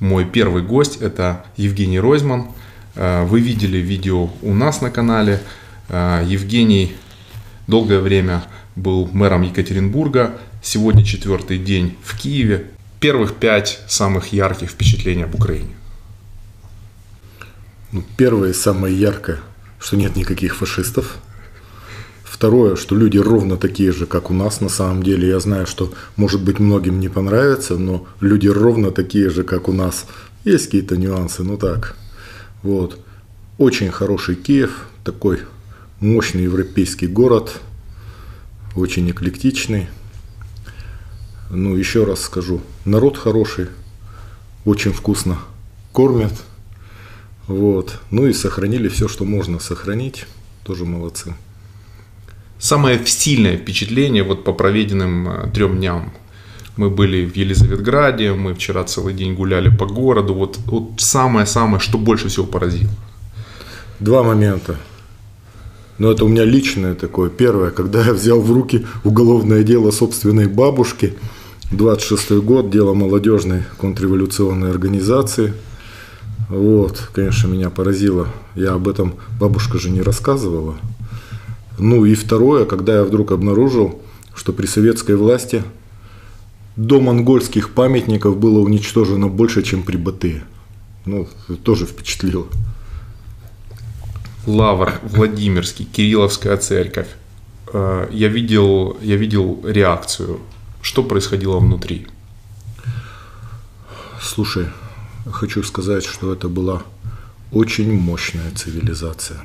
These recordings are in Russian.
Мой первый гость – это Евгений Ройзман. Э, вы видели видео у нас на канале. Э, Евгений долгое время был мэром Екатеринбурга. Сегодня четвертый день в Киеве. Первых пять самых ярких впечатлений об Украине. Ну, первое, самое яркое, что нет никаких фашистов. Второе, что люди ровно такие же, как у нас на самом деле. Я знаю, что, может быть, многим не понравится, но люди ровно такие же, как у нас. Есть какие-то нюансы, ну так. Вот. Очень хороший Киев, такой мощный европейский город, очень эклектичный. Ну, еще раз скажу, народ хороший, очень вкусно кормят. Вот. Ну и сохранили все, что можно сохранить. Тоже молодцы. Самое сильное впечатление вот по проведенным э, трем дням. Мы были в Елизаветграде, мы вчера целый день гуляли по городу. Вот, вот самое-самое, что больше всего поразило. Два момента. Но это у меня личное такое. Первое, когда я взял в руки уголовное дело собственной бабушки, 26 год, дело молодежной контрреволюционной организации. Вот, конечно, меня поразило. Я об этом бабушка же не рассказывала. Ну и второе, когда я вдруг обнаружил, что при советской власти до монгольских памятников было уничтожено больше, чем при Батыя. Ну, тоже впечатлило. Лавр, Владимирский, Кирилловская церковь. Э, я видел, я видел реакцию. Что происходило внутри? Слушай, хочу сказать, что это была очень мощная цивилизация.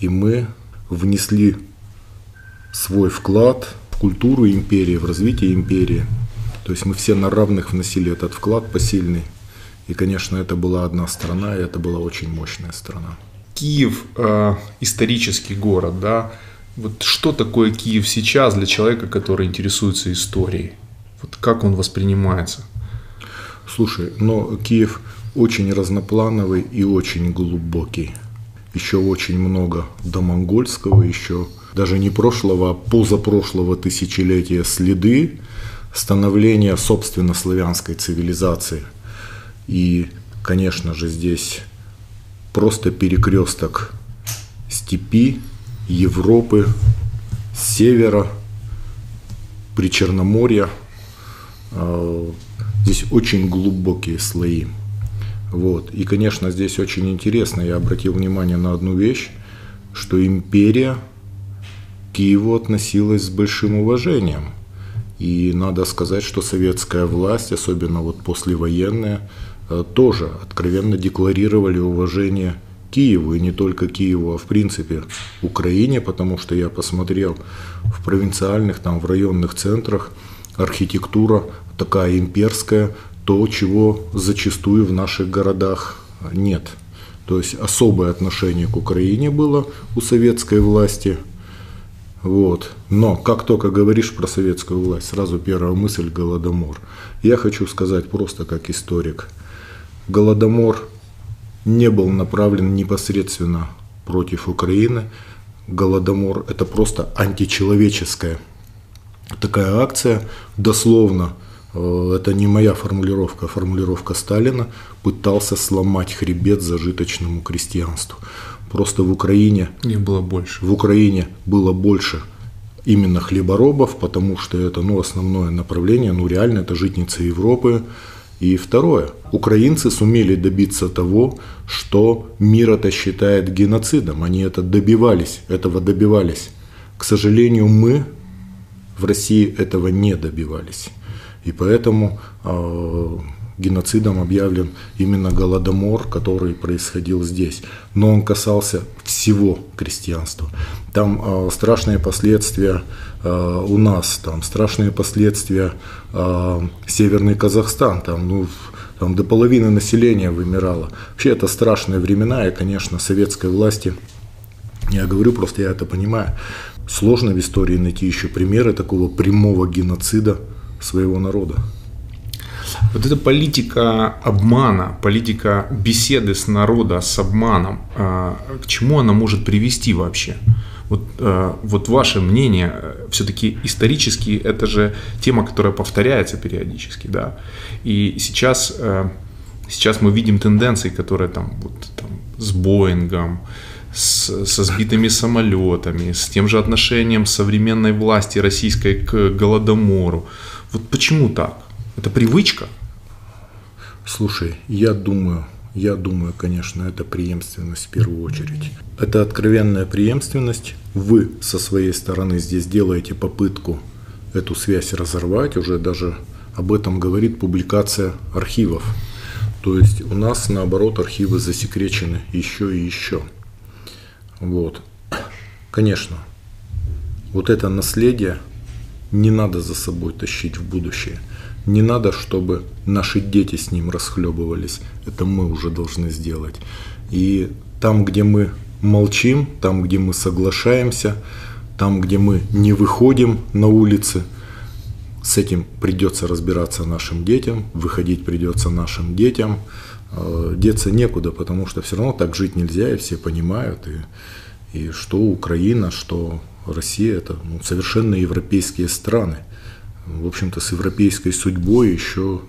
И мы внесли свой вклад в культуру империи, в развитие империи. То есть мы все на равных вносили этот вклад посильный. И, конечно, это была одна страна, и это была очень мощная страна. Киев э, исторический город, да. Вот что такое Киев сейчас для человека, который интересуется историей? Вот как он воспринимается? Слушай, но Киев очень разноплановый и очень глубокий еще очень много до монгольского, еще даже не прошлого, а позапрошлого тысячелетия следы становления, собственно, славянской цивилизации. И, конечно же, здесь просто перекресток степи, Европы, севера, Причерноморья. А, здесь очень глубокие слои. Вот. И, конечно, здесь очень интересно, я обратил внимание на одну вещь, что империя к Киеву относилась с большим уважением. И надо сказать, что советская власть, особенно вот послевоенная, э, тоже откровенно декларировали уважение Киеву, и не только Киеву, а в принципе Украине, потому что я посмотрел в провинциальных, там, в районных центрах архитектура такая имперская, то, чего зачастую в наших городах нет. То есть особое отношение к Украине было у советской власти. Вот. Но как только говоришь про советскую власть, сразу первая мысль – Голодомор. Я хочу сказать просто как историк. Голодомор не был направлен непосредственно против Украины. Голодомор – это просто античеловеческая такая акция, дословно – это не моя формулировка, а формулировка Сталина, пытался сломать хребет зажиточному крестьянству. Просто в Украине... Их было больше. В Украине было больше именно хлеборобов, потому что это ну, основное направление, ну реально это житница Европы. И второе, украинцы сумели добиться того, что мир это считает геноцидом. Они это добивались, этого добивались. К сожалению, мы в России этого не добивались. И поэтому э, геноцидом объявлен именно Голодомор, который происходил здесь. Но он касался всего крестьянства. Там э, страшные последствия э, у нас, там страшные последствия э, Северный Казахстан, там, ну, там до половины населения вымирало. Вообще это страшные времена, и, конечно, советской власти, я говорю, просто я это понимаю, сложно в истории найти еще примеры такого прямого геноцида своего народа. Вот эта политика обмана, политика беседы с народом, с обманом, а, к чему она может привести вообще? Вот, а, вот ваше мнение, все-таки исторически это же тема, которая повторяется периодически, да. И сейчас, а, Сейчас мы видим тенденции, которые там, вот, там с Боингом, с, со сбитыми самолетами, с тем же отношением современной власти российской к Голодомору. Вот почему так? Это привычка? Слушай, я думаю, я думаю, конечно, это преемственность в первую очередь. Это откровенная преемственность. Вы со своей стороны здесь делаете попытку эту связь разорвать. Уже даже об этом говорит публикация архивов. То есть у нас, наоборот, архивы засекречены еще и еще. Вот. Конечно, вот это наследие не надо за собой тащить в будущее. Не надо, чтобы наши дети с ним расхлебывались. Это мы уже должны сделать. И там, где мы молчим, там, где мы соглашаемся, там, где мы не выходим на улицы, с этим придется разбираться нашим детям, выходить придется нашим детям – Э, деться некуда, потому что все равно так жить нельзя, и все понимают, и, и что Украина, что Россия, это ну, совершенно европейские страны, в общем-то, с европейской судьбой, еще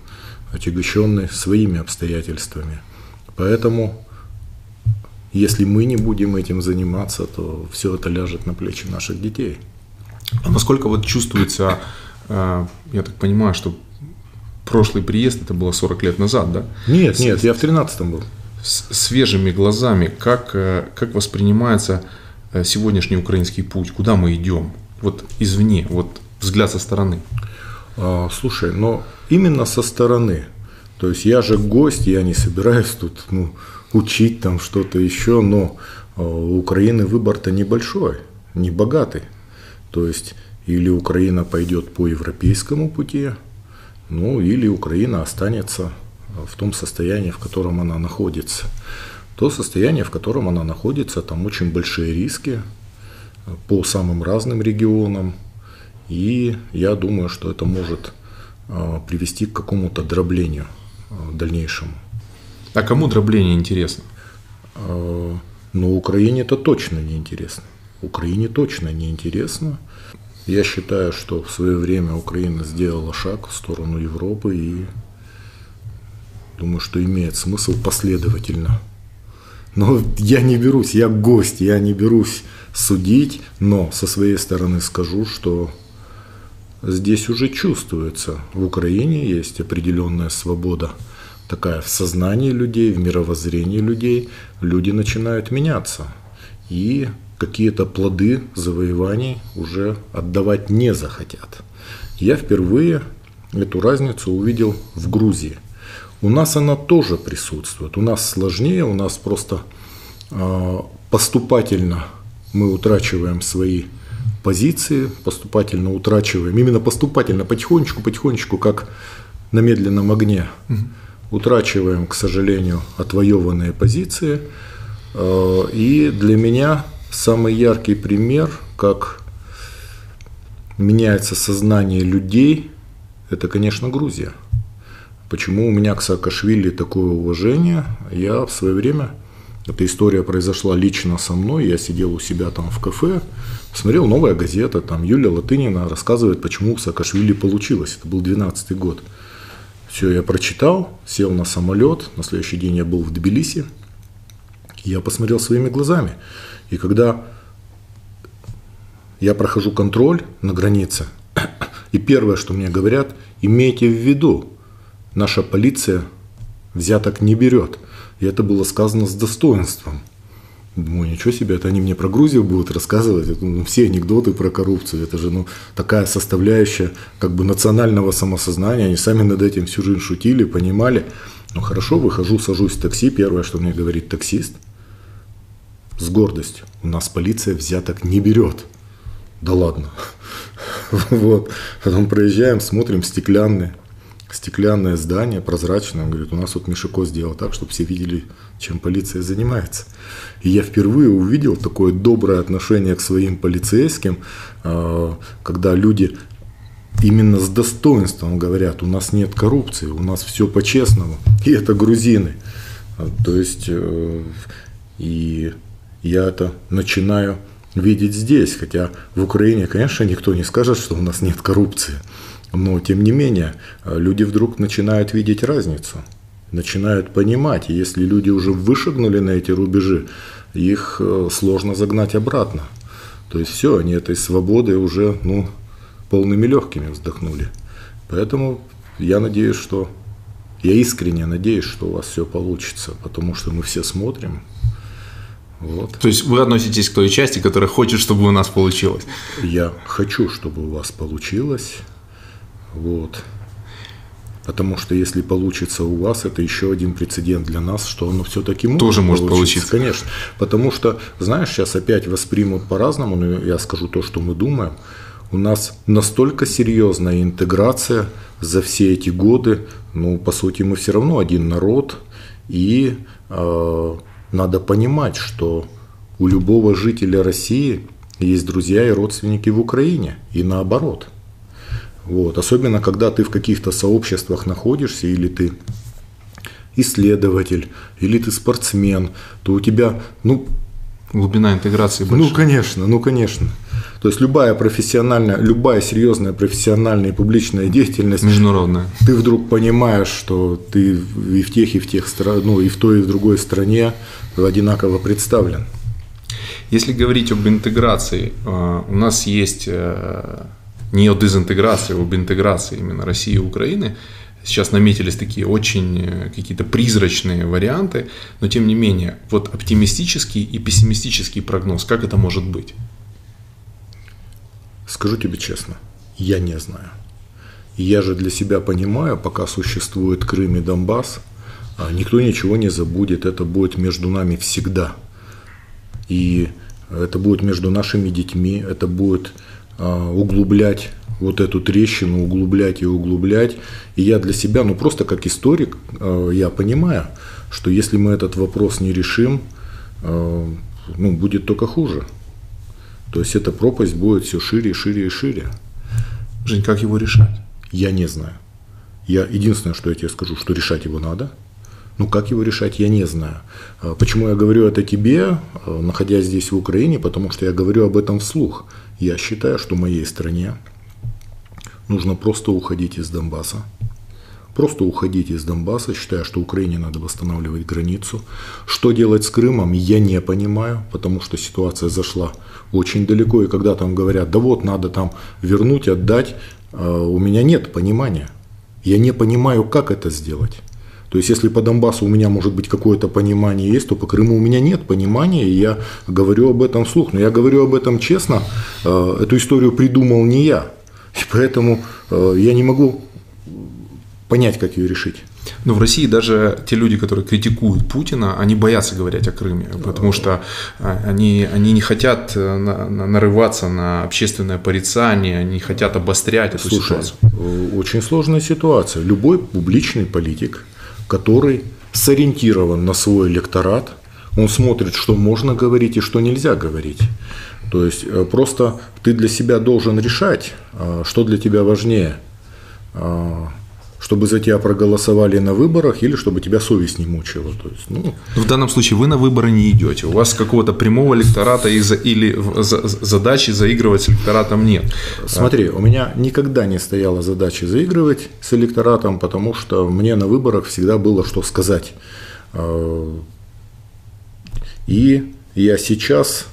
отягощенные своими обстоятельствами. Поэтому, если мы не будем этим заниматься, то все это ляжет на плечи наших детей. А насколько вот чувствуется, э, я так понимаю, что прошлый приезд, это было 40 лет назад, да? Нет, нет, я в 13-м был. С свежими глазами, как, э, как воспринимается сегодняшний украинский путь, куда мы идем? Вот извне, вот взгляд со стороны. А, слушай, но именно со стороны. То есть я же гость, я не собираюсь тут ну, учить там что-то еще, но а, у Украины выбор-то небольшой, не богатый. То есть или Украина пойдет по европейскому пути, ну или Украина останется в том состоянии, в котором она находится. То состояние, в котором она находится, там очень большие риски по самым разным регионам. И я думаю, что это может а, привести к какому-то дроблению а, дальнейшему. А кому дробление интересно? Ну, Украине это точно не интересно. Украине точно не интересно. Я считаю, что в свое время Украина сделала шаг в сторону Европы и думаю, что имеет смысл последовательно. Но я не берусь, я гость, я не берусь судить, но со своей стороны скажу, что здесь уже чувствуется, в Украине есть определенная свобода такая в сознании людей, в мировоззрении людей. Люди начинают меняться. И какие-то плоды завоеваний уже отдавать не захотят. Я впервые эту разницу увидел в Грузии. У нас она тоже присутствует. У нас сложнее, у нас просто э, поступательно мы утрачиваем свои позиции, поступательно утрачиваем, именно поступательно, потихонечку, потихонечку, как на медленном огне, угу. утрачиваем, к сожалению, отвоеванные позиции. Э, и для меня Самый яркий пример, как меняется сознание людей, это, конечно, Грузия. Почему у меня к Саакашвили такое уважение? Я в свое время, эта история произошла лично со мной, я сидел у себя там в кафе, смотрел новая газета, там Юлия Латынина рассказывает, почему у Саакашвили получилось. Это был 12 год. Все, я прочитал, сел на самолет, на следующий день я был в Тбилиси, я посмотрел своими глазами. И когда я прохожу контроль на границе, и первое, что мне говорят, имейте в виду, наша полиция взяток не берет. И это было сказано с достоинством. Думаю, ничего себе, это они мне про Грузию будут рассказывать. Это, ну, все анекдоты про коррупцию. Это же ну, такая составляющая как бы национального самосознания. Они сами над этим всю жизнь шутили, понимали. Ну хорошо, выхожу, сажусь в такси. Первое, что мне говорит таксист – с гордостью. У нас полиция взяток не берет. Да ладно. Вот. Потом проезжаем, смотрим стеклянное, стеклянное здание, прозрачное. Он говорит, у нас вот Мишико сделал так, чтобы все видели, чем полиция занимается. И я впервые увидел такое доброе отношение к своим полицейским, а, когда люди именно с достоинством говорят, у нас нет коррупции, у нас все по-честному. И это грузины. А, то есть, э, и я это начинаю видеть здесь. Хотя в Украине, конечно, никто не скажет, что у нас нет коррупции. Но, тем не менее, люди вдруг начинают видеть разницу. начинают понимать. И если люди уже вышагнули на эти рубежи, их э, сложно загнать обратно. То есть все, они этой свободой уже ну, полными легкими вздохнули. Поэтому я надеюсь, что я искренне надеюсь, что у вас все получится, потому что мы все смотрим. Вот. То есть вы относитесь к той части, которая хочет, чтобы у нас получилось? Я хочу, чтобы у вас получилось. Вот. Потому что если получится у вас, это еще один прецедент для нас, что оно все-таки может Тоже может получиться. Конечно. Потому что, знаешь, сейчас опять воспримут по-разному, но я скажу то, что мы думаем. У нас настолько серьезная интеграция за все эти годы, ну, по сути, мы все равно один народ, и э, надо понимать, что у любого жителя России есть друзья и родственники в Украине, и наоборот. Вот. Особенно, когда ты в каких-то сообществах находишься, или ты исследователь, или ты спортсмен, то у тебя, ну... Глубина интеграции большая. Ну, конечно, ну, конечно. То есть любая профессиональная, любая серьезная профессиональная и публичная деятельность. Международная. Ты вдруг понимаешь, что ты и в тех, и в тех странах, ну и в той, и в другой стране одинаково представлен. Если говорить об интеграции, э, у нас есть э, не о дезинтеграции, а об интеграции именно России и Украины. Сейчас наметились такие очень э, какие-то призрачные варианты, но тем не менее, вот оптимистический и пессимистический прогноз, как это может быть? Скажу тебе честно, я не знаю. Я же для себя понимаю, пока существует Крым и Донбасс, а никто ничего не забудет, это будет между нами всегда. И это будет между нашими детьми, это будет углублять вот эту трещину, углублять и углублять. И я для себя, ну просто как историк, а, я понимаю, что если мы этот вопрос не решим, а, ну, будет только хуже. То есть эта пропасть будет все шире, шире и шире. Жень, как его решать? Я не знаю. Я единственное, что я тебе скажу, что решать его надо. Ну, как его решать, я не знаю. Почему я говорю это тебе, находясь здесь в Украине? Потому что я говорю об этом вслух. Я считаю, что моей стране нужно просто уходить из Донбасса. Просто уходить из Донбасса, считая, что Украине надо восстанавливать границу. Что делать с Крымом, я не понимаю, потому что ситуация зашла очень далеко. И когда там говорят, да вот, надо там вернуть, отдать, э, у меня нет понимания. Я не понимаю, как это сделать. То есть, если по Донбассу у меня может быть какое-то понимание есть, то по Крыму у меня нет понимания, и я говорю об этом вслух. Но я говорю об этом честно, э, эту историю придумал не я. И поэтому э, я не могу понять, как ее решить. Но в России даже те люди, которые критикуют Путина, они боятся говорить о Крыме, потому что э, они, они не хотят нарываться на общественное порицание, они хотят обострять эту Слушай, ситуацию. Очень сложная ситуация. Любой публичный политик, который сориентирован на свой электорат, он смотрит, что можно говорить и что нельзя говорить. То есть э, просто ты для себя должен решать, э, что для тебя важнее э, чтобы за тебя проголосовали на выборах или чтобы тебя совесть не мучила. То есть, ну... В данном случае вы на выборы не идете. У вас какого-то прямого электората или задачи заигрывать с электоратом нет. Смотри, у меня никогда не стояла задача заигрывать с электоратом, потому что мне на выборах всегда было что сказать. А, и я сейчас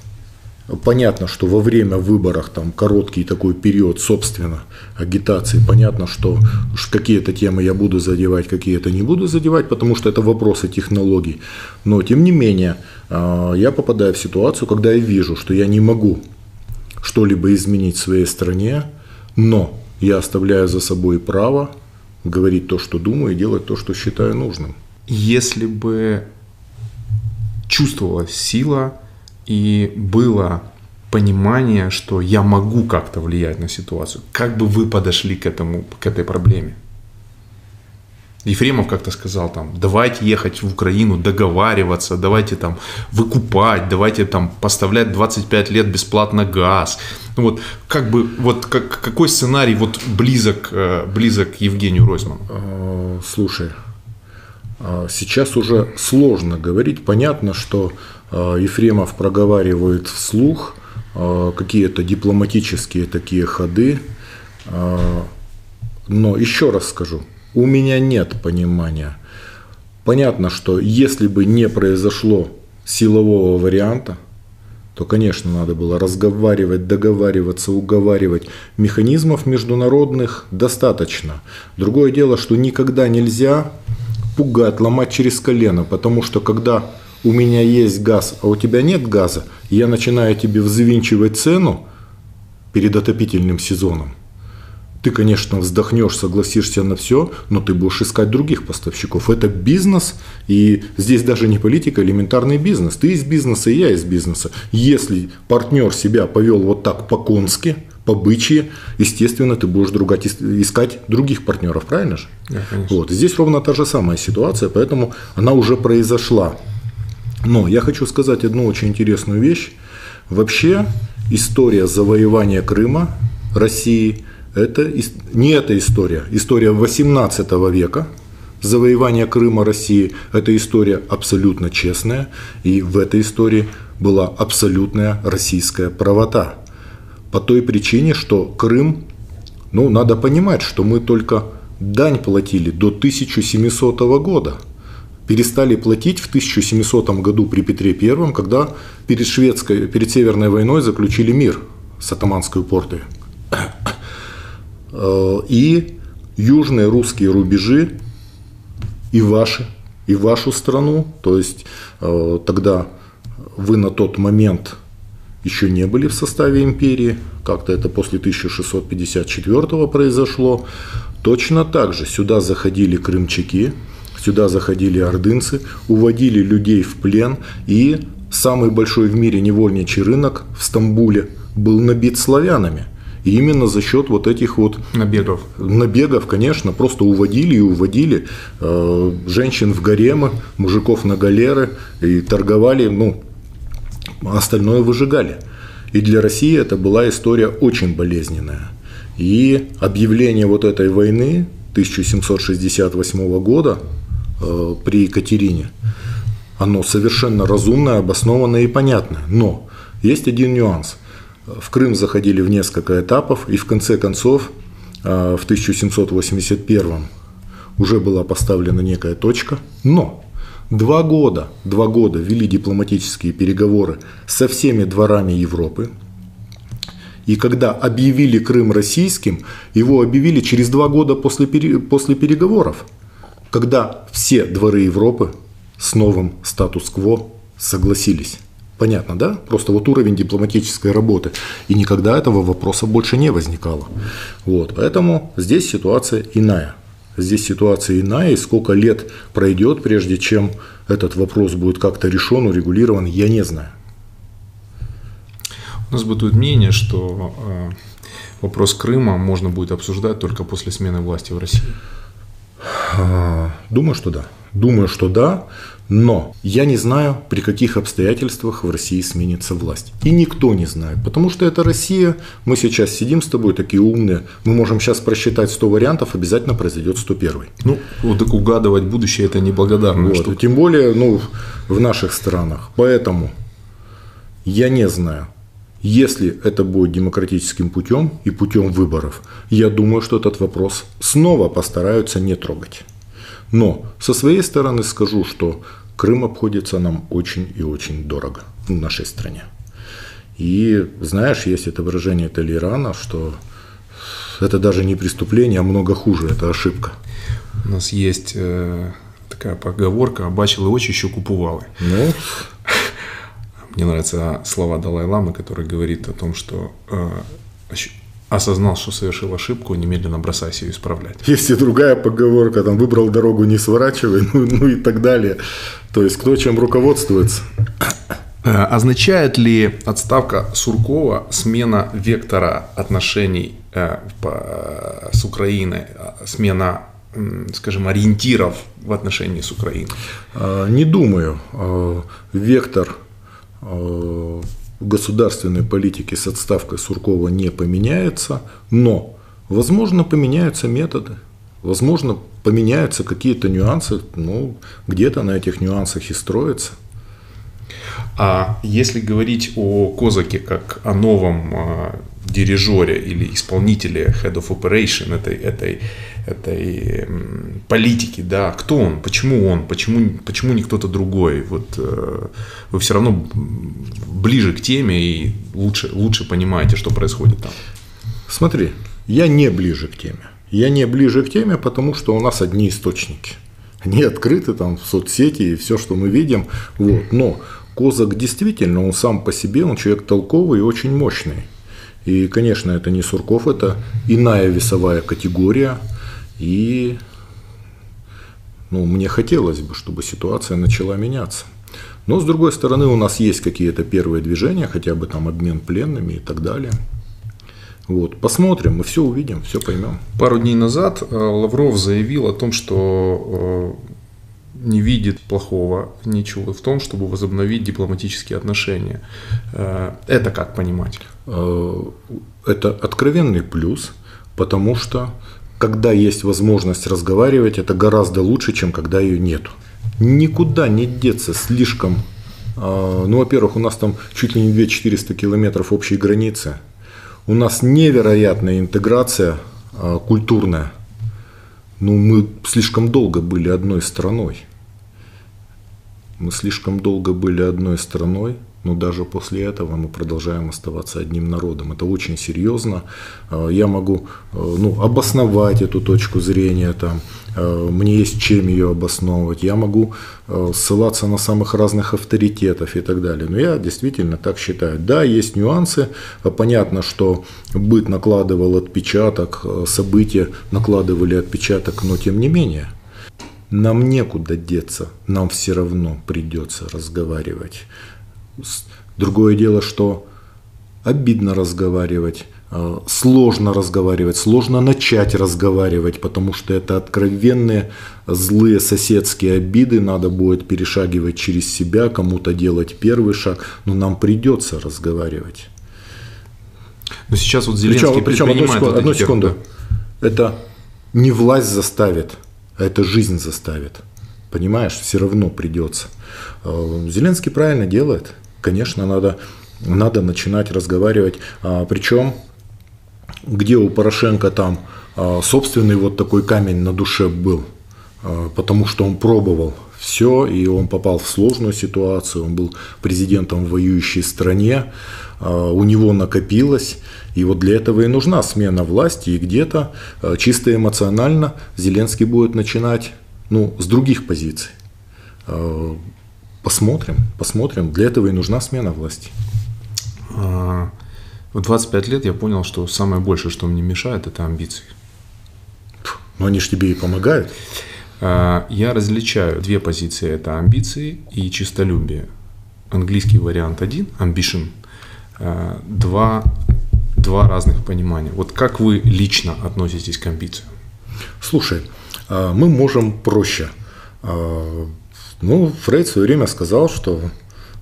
Понятно, что во время выборов, там короткий такой период, собственно, агитации, понятно, что какие-то темы я буду задевать, какие-то не буду задевать, потому что это вопросы технологий. Но, тем не менее, а, я попадаю в ситуацию, когда я вижу, что я не могу что-либо изменить в своей стране, но я оставляю за собой право говорить то, что думаю, и делать то, что считаю нужным. Если бы чувствовалась сила и было понимание, что я могу как-то влиять на ситуацию. Как бы вы подошли к этому, к этой проблеме? Ефремов как-то сказал там, давайте ехать в Украину, договариваться, давайте там выкупать, давайте там поставлять 25 лет бесплатно газ. Ну вот как бы, вот как, какой сценарий вот близок, э, близок Евгению Ройзману? А, слушай, сейчас уже сложно говорить. Понятно, что а, Ефремов проговаривает вслух а, какие-то дипломатические такие ходы. Но еще раз скажу, у меня нет понимания, Понятно, что если бы не произошло силового варианта, то, конечно, надо было разговаривать, договариваться, уговаривать. Механизмов международных достаточно. Другое дело, что никогда нельзя пугать, ломать через колено, потому что когда у меня есть газ, а у тебя нет газа, я начинаю тебе взвинчивать цену перед отопительным сезоном, ты, конечно, вздохнешь, согласишься на все, но ты будешь искать других поставщиков. Это бизнес, и здесь даже не политика, а элементарный бизнес. Ты из бизнеса, и я из бизнеса. Если партнер себя повел вот так по-конски, по-бычьи, естественно, ты будешь другать, искать других партнеров, правильно же? Да, вот. Здесь ровно та же самая ситуация, поэтому она уже произошла. Но я хочу сказать одну очень интересную вещь. Вообще история завоевания Крыма России – это не эта история. История 18 века, завоевание Крыма России, это история абсолютно честная, и в этой истории была абсолютная российская правота. По той причине, что Крым, ну, надо понимать, что мы только дань платили до 1700 года. Перестали платить в 1700 году при Петре I, когда перед, шведской, перед Северной войной заключили мир с атаманской портой. Э, и южные русские рубежи и ваши, и вашу страну. То есть э, тогда вы на тот момент еще не были в составе империи, как-то это после 1654 произошло. Точно так же сюда заходили крымчаки, сюда заходили ордынцы, уводили людей в плен, и самый большой в мире невольничий рынок в Стамбуле был набит славянами – и именно за счет вот этих вот набегов, набегов, конечно, просто уводили и уводили э, женщин в гаремы, мужиков на галеры и торговали, ну, остальное выжигали. И для России это была история очень болезненная. И объявление вот этой войны 1768 года э, при Екатерине, оно совершенно разумное, обоснованное и понятное. Но есть один нюанс – в Крым заходили в несколько этапов, и в конце концов, а, в 1781 уже была поставлена некая точка, но два года, два года вели дипломатические переговоры со всеми дворами Европы, и когда объявили Крым российским, его объявили через два года после, после переговоров, когда все дворы Европы с новым статус-кво согласились. Понятно, да? Просто вот уровень дипломатической работы. И никогда этого вопроса больше не возникало. Вот, поэтому здесь ситуация иная. Здесь ситуация иная, и сколько лет пройдет, прежде чем этот вопрос будет как-то решен, урегулирован, я не знаю. У нас бытует мнение, что э, вопрос Крыма можно будет обсуждать только после смены власти в России. А, думаю, что да. Думаю, что да. Но я не знаю, при каких обстоятельствах в России сменится власть. И никто не знает, потому что это Россия. Мы сейчас сидим с тобой такие умные. Мы можем сейчас просчитать 100 вариантов, обязательно произойдет 101. Ну, вот так угадывать будущее – это неблагодарная вот. Тем более ну, в наших странах. Поэтому я не знаю, если это будет демократическим путем и путем выборов, я думаю, что этот вопрос снова постараются не трогать. Но со своей стороны скажу, что Крым обходится нам очень и очень дорого в нашей стране. И знаешь, есть это выражение Толерана, что это даже не преступление, а много хуже, это ошибка. У нас есть э, такая поговорка «бачили очи, еще купували». Ну, мне нравятся слова Далай-Ламы, который говорит о том, что э, осознал, что совершил ошибку, немедленно бросайся ее исправлять. Есть и другая поговорка, там выбрал дорогу, не сворачивай, ну, ну и так далее. То есть кто чем руководствуется. Э, означает ли отставка Суркова смена вектора отношений э, с Украиной, смена, скажем, ориентиров в отношении с Украиной? Не думаю. Вектор в государственной политике с отставкой Суркова не поменяется, но, возможно, поменяются методы, возможно, поменяются какие-то нюансы, ну, где-то на этих нюансах и строится. А если говорить о Козаке как о новом э, дирижере или исполнителе Head of Operation этой, этой этой политики, да, кто он, почему он, почему, почему не кто-то другой. Вот э, вы все равно ближе к теме и лучше, лучше понимаете, что происходит там. Смотри, я не ближе к теме. Я не ближе к теме, потому что у нас одни источники. Они открыты там в соцсети и все, что мы видим. Вот. Но Козак действительно, он сам по себе, он человек толковый и очень мощный. И, конечно, это не Сурков, это иная весовая категория. И ну, мне хотелось бы, чтобы ситуация начала меняться. Но, с другой стороны, у нас есть какие-то первые движения, хотя бы там обмен пленными и так далее. Вот, посмотрим, мы все увидим, все поймем. Пару дней назад э, Лавров заявил о том, что э, не видит плохого ничего в том, чтобы возобновить дипломатические отношения. Э, это как понимать? Это откровенный плюс, потому что когда есть возможность разговаривать, это гораздо лучше, чем когда ее нет. Никуда не деться слишком. Ну, во-первых, у нас там чуть ли не 2400 километров общей границы – у нас невероятная интеграция а, культурная. Ну, мы слишком долго были одной страной. Мы слишком долго были одной страной, но даже после этого мы продолжаем оставаться одним народом. Это очень серьезно. А, я могу а, ну, обосновать эту точку зрения, там, а, мне есть чем ее обосновывать. Я могу ссылаться на самых разных авторитетов и так далее. Но я действительно так считаю. Да, есть нюансы. Понятно, что быт накладывал отпечаток, события накладывали отпечаток, но тем не менее – нам некуда деться, нам все равно придется разговаривать. Другое дело, что обидно разговаривать, э, сложно разговаривать, сложно начать разговаривать, потому что это откровенные злые соседские обиды, надо будет перешагивать через себя, кому-то делать первый шаг, но нам придется разговаривать. Но сейчас вот Зеленский причем, причем одну секунду, одну секунду. Это не власть заставит, а это жизнь заставит. Понимаешь, все равно придется. Э, Зеленский правильно делает. Конечно, надо, надо начинать разговаривать. А, причем, где у Порошенко там а, собственный вот такой камень на душе был, а, потому что он пробовал все, и он попал в сложную ситуацию, он был президентом в воюющей стране, у него накопилось, и вот для этого и нужна смена власти, и где-то чисто эмоционально Зеленский будет начинать ну, с других позиций. Посмотрим, посмотрим. Для этого и нужна смена власти. А, в 25 лет я понял, что самое большее, что мне мешает, это амбиции. Но они же тебе и помогают. А, я различаю две позиции. Это амбиции и чистолюбие. Английский вариант один, ambition. А, два, два разных понимания. Вот как вы лично относитесь к амбициям? Слушай, мы можем проще ну, Фрейд в свое время сказал, что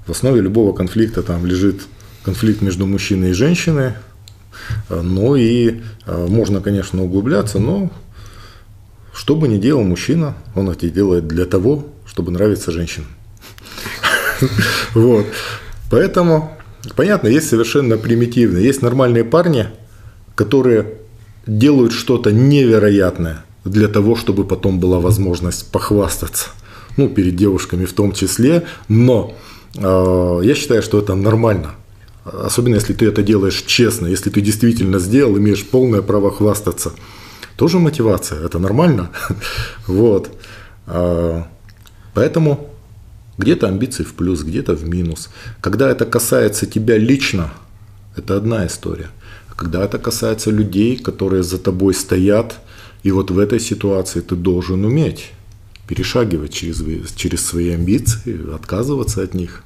в основе любого конфликта там лежит конфликт между мужчиной и женщиной. Ну и а, можно, конечно, углубляться, но что бы ни делал мужчина, он это делает для того, чтобы нравиться женщинам. Вот. Поэтому, понятно, есть совершенно примитивные. Есть нормальные парни, которые делают что-то невероятное для того, чтобы потом была возможность похвастаться ну, перед девушками в том числе, но э, я считаю, что это нормально. Особенно если ты это делаешь честно, если ты действительно сделал, имеешь полное право хвастаться. Тоже мотивация, это нормально. Вот. А, поэтому где-то амбиции в плюс, где-то в минус. Когда это касается тебя лично, это одна история. Когда это касается людей, которые за тобой стоят, и вот в этой ситуации ты должен уметь перешагивать через, через свои амбиции, отказываться от них.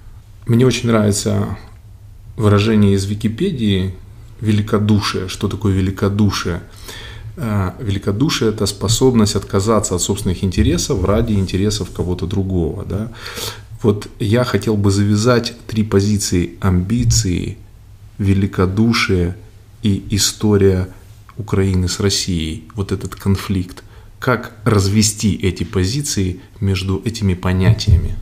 Мне очень нравится выражение из Википедии великодушие. Что такое великодушие? Э, великодушие – это способность отказаться от собственных интересов ради интересов кого-то другого. Да? Вот я хотел бы завязать три позиции амбиции, великодушие и история Украины с Россией. Вот этот конфликт – как развести эти позиции между этими понятиями?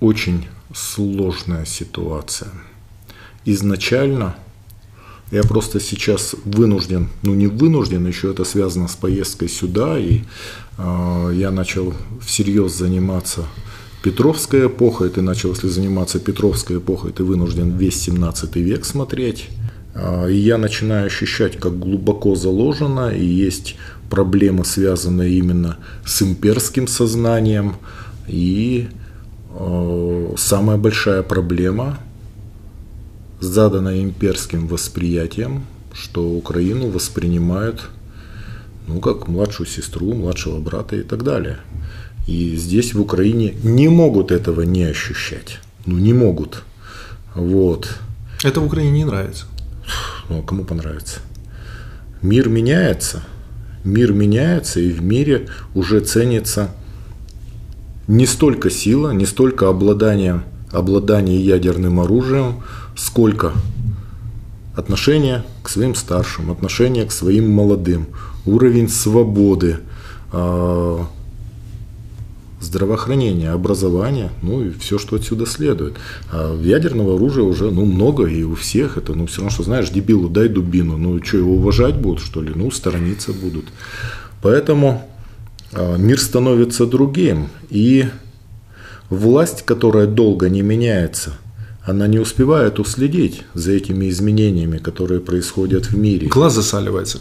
Очень сложная ситуация. Изначально Я просто сейчас вынужден, ну не вынужден, еще это связано с поездкой сюда, и э, я начал всерьез заниматься Петровской эпохой. Ты начал, если заниматься Петровской эпохой, ты вынужден весь 17 век смотреть. Э, и я начинаю ощущать, как глубоко заложено, и есть проблемы, связанные именно с имперским сознанием. И э, самая большая проблема – задано имперским восприятием, что Украину воспринимают ну, как младшую сестру, младшего брата и так далее. И здесь в Украине не могут этого не ощущать. Ну, не могут. Вот. Это в Украине не нравится. Ну, а кому понравится? Мир меняется. Мир меняется, и в мире уже ценится не столько сила, не столько обладание, обладание ядерным оружием, сколько отношение к своим старшим, отношение к своим молодым, уровень свободы, здравоохранения, образования, ну и все, что отсюда следует. А ядерного оружия уже ну, много, и у всех это, ну все равно, что знаешь, дебилу дай дубину, ну что, его уважать будут, что ли? Ну, сторониться будут. Поэтому а, мир становится другим, и власть, которая долго не меняется, она не успевает уследить за этими изменениями, которые происходят в мире. Глаз засаливается.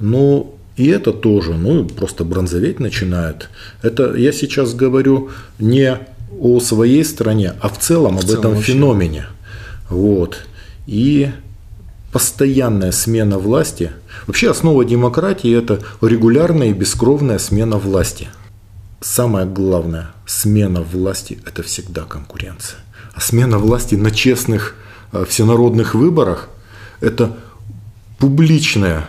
Ну, и это тоже, ну, просто бронзоветь начинает. Это я сейчас говорю не о своей стране, а в целом в об целом этом вообще. феномене. Вот. И постоянная смена власти. Вообще основа демократии – это регулярная и бескровная смена власти. Самое главное, смена власти – это всегда конкуренция. А смена власти на честных э, всенародных выборах – это публичное,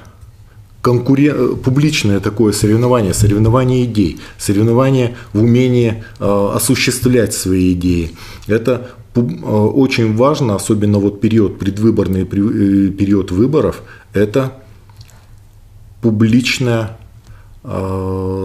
конкурен... Э, публичное такое соревнование, соревнование идей, соревнование в умении э, осуществлять свои идеи. Это очень важно, особенно вот период, предвыборный период выборов, это публичное,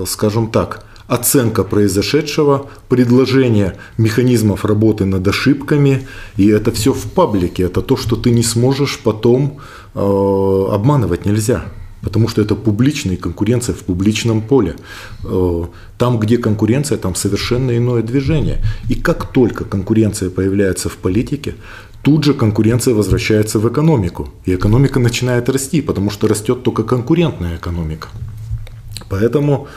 скажем так, оценка произошедшего, предложение механизмов работы над ошибками, и это все в паблике, это то, что ты не сможешь потом э, обманывать нельзя. Потому что это публичная конкуренция в публичном поле. Э, там, где конкуренция, там совершенно иное движение. И как только конкуренция появляется в политике, тут же конкуренция возвращается в экономику. И экономика начинает расти, потому что растет только конкурентная экономика. Поэтому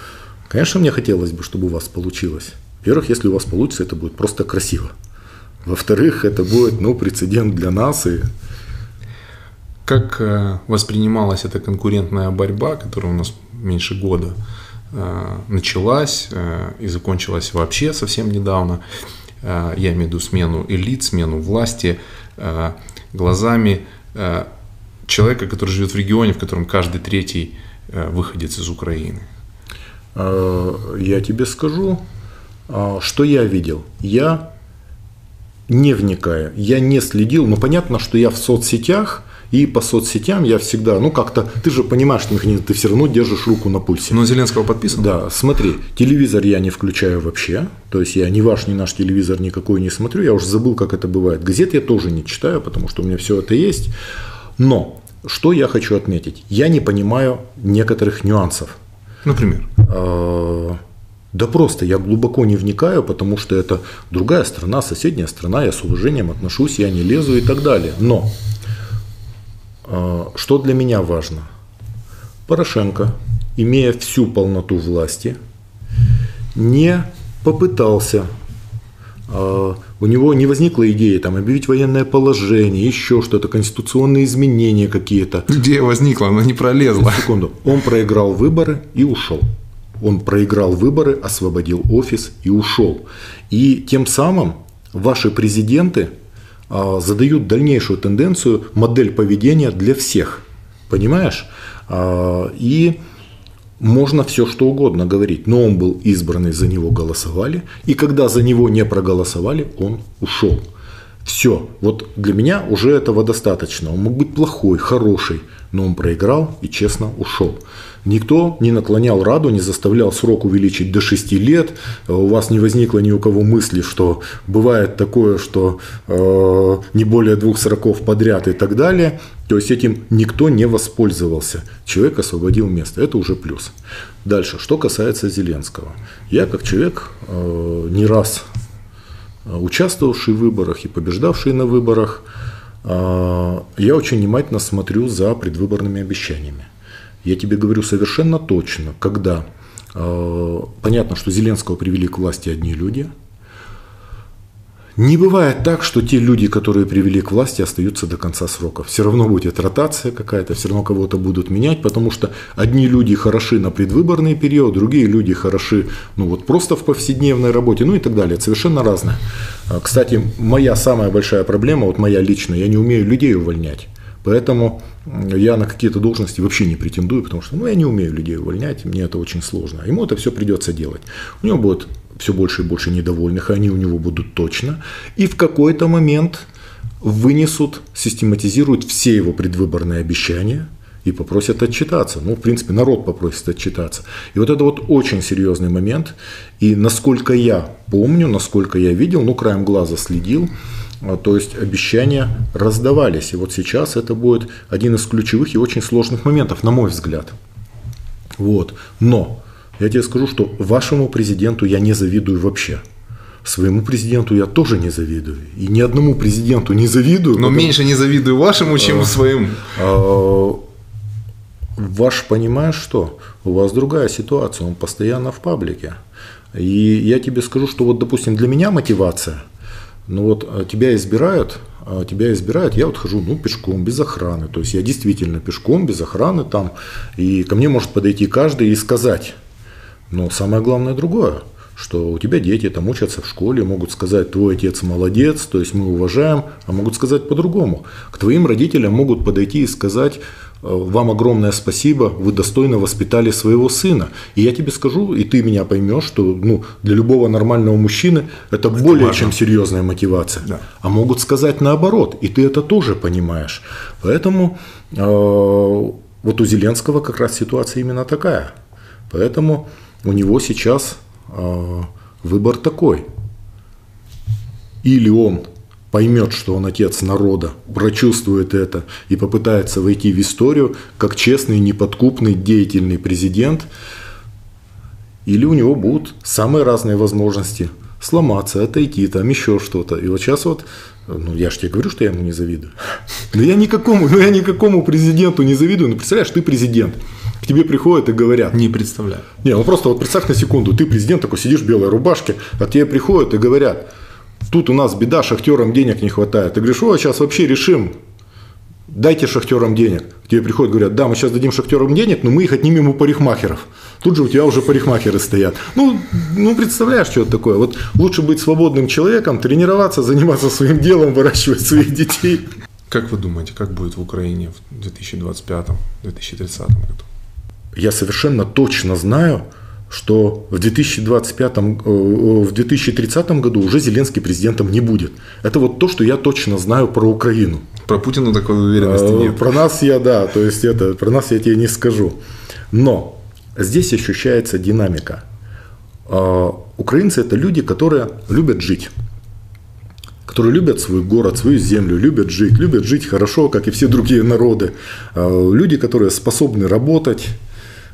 Конечно, мне хотелось бы, чтобы у вас получилось. Во-первых, если у вас получится, это будет просто красиво. Во-вторых, это будет ну, прецедент для нас. И... Как э, воспринималась эта конкурентная борьба, которая у нас меньше года э, началась э, и закончилась вообще совсем недавно? Я имею в виду смену элит, смену власти глазами человека, который живет в регионе, в котором каждый третий выходец из Украины. Я тебе скажу, что я видел. Я не вникая, я не следил, но понятно, что я в соцсетях, и по соцсетям я всегда, ну как-то, ты же понимаешь, механизм, ты все равно держишь руку на пульсе. Но Зеленского подписан? Да, смотри, телевизор я не включаю вообще, то есть я ни ваш, ни наш телевизор никакой не смотрю, я уже забыл, как это бывает. Газет я тоже не читаю, потому что у меня все это есть. Но, что я хочу отметить, я не понимаю некоторых нюансов. Например? А, да просто я глубоко не вникаю, потому что это другая страна, соседняя страна, я с уважением отношусь, я не лезу и так далее. Но что для меня важно? Порошенко, имея всю полноту власти, не попытался а, у него не возникла идея там, объявить военное положение, еще что-то, конституционные изменения какие-то. Идея возникла, она не пролезла. Секунду. Он проиграл выборы и ушел. Он проиграл выборы, освободил офис и ушел. И тем самым ваши президенты а, задают дальнейшую тенденцию, модель поведения для всех. Понимаешь? А, и можно все что угодно говорить, но он был избранный, за него голосовали, и когда за него не проголосовали, он ушел. Все, вот для меня уже этого достаточно. Он мог быть плохой, хороший, но он проиграл и честно ушел. Никто не наклонял Раду, не заставлял срок увеличить до 6 лет. У вас не возникло ни у кого мысли, что бывает такое, что э, не более двух сроков подряд и так далее. То есть этим никто не воспользовался. Человек освободил место. Это уже плюс. Дальше, что касается Зеленского. Я как человек э, не раз участвовавший в выборах и побеждавший на выборах, э, я очень внимательно смотрю за предвыборными обещаниями. Я тебе говорю совершенно точно, когда э, понятно, что Зеленского привели к власти одни люди – не бывает так, что те люди, которые привели к власти, остаются до конца срока. Все равно будет ротация какая-то, все равно кого-то будут менять, потому что одни люди хороши на предвыборный период, другие люди хороши ну, вот просто в повседневной работе, ну и так далее. Это совершенно разное. А, кстати, моя самая большая проблема, вот моя личная, я не умею людей увольнять. Поэтому я на какие-то должности вообще не претендую, потому что ну, я не умею людей увольнять, мне это очень сложно. Ему это все придется делать. У него будет все больше и больше недовольных, они у него будут точно. И в какой-то момент вынесут, систематизируют все его предвыборные обещания и попросят отчитаться. Ну, в принципе, народ попросит отчитаться. И вот это вот очень серьезный момент. И насколько я помню, насколько я видел, ну, краем глаза следил, а, то есть обещания раздавались. И вот сейчас это будет один из ключевых и очень сложных моментов, на мой взгляд. Вот. Но я тебе скажу, что вашему президенту я не завидую вообще. Своему президенту я тоже не завидую. И ни одному президенту не завидую. Но потому... меньше не завидую вашему, чем а, своим. А, ваш понимаешь что? У вас другая ситуация, он постоянно в паблике. И я тебе скажу, что вот, допустим, для меня мотивация, ну вот а, тебя избирают, а, тебя избирают, я вот хожу, ну, пешком, без охраны. То есть я действительно пешком, без охраны там. И ко мне может подойти каждый и сказать, но самое главное другое, что у тебя дети там учатся в школе, могут сказать, твой отец молодец, то есть мы уважаем, а могут сказать по-другому. К твоим родителям могут подойти и сказать, «Э, вам огромное спасибо, вы достойно воспитали своего сына. И я тебе скажу, и ты меня поймешь, что ну, для любого нормального мужчины это, это более важно. чем серьезная мотивация. Да. А могут сказать наоборот, и ты это тоже понимаешь. Поэтому э, вот у Зеленского как раз ситуация именно такая. Поэтому у него сейчас э, выбор такой. Или он поймет, что он отец народа, прочувствует это и попытается войти в историю как честный, неподкупный, деятельный президент, или у него будут самые разные возможности сломаться, отойти, там еще что-то. И вот сейчас вот, ну я же тебе говорю, что я ему не завидую. Но я никакому, ну я никакому президенту не завидую. Ну представляешь, ты президент к тебе приходят и говорят. Не представляю. Не, ну просто вот представь на секунду, ты президент такой сидишь в белой рубашке, а тебе приходят и говорят, тут у нас беда, шахтерам денег не хватает. Ты говоришь, о, сейчас вообще решим, дайте шахтерам денег. К тебе приходят, говорят, да, мы сейчас дадим шахтерам денег, но мы их отнимем у парикмахеров. Тут же у тебя уже парикмахеры стоят. Ну, ну представляешь, что это такое? Вот лучше быть свободным человеком, тренироваться, заниматься своим делом, выращивать своих детей. Как вы думаете, как будет в Украине в 2025-2030 году? Я совершенно точно знаю, что в 2025, э, в 2030 году уже Зеленский президентом не будет. Это вот то, что я точно знаю про Украину. Про Путина такой уверенности э, нет. Про нас я, да, то есть это, про нас я тебе не скажу. Но здесь ощущается динамика. Э, украинцы это люди, которые любят жить которые любят свой город, свою землю, любят жить, любят жить хорошо, как и все другие народы. Люди, которые способны работать,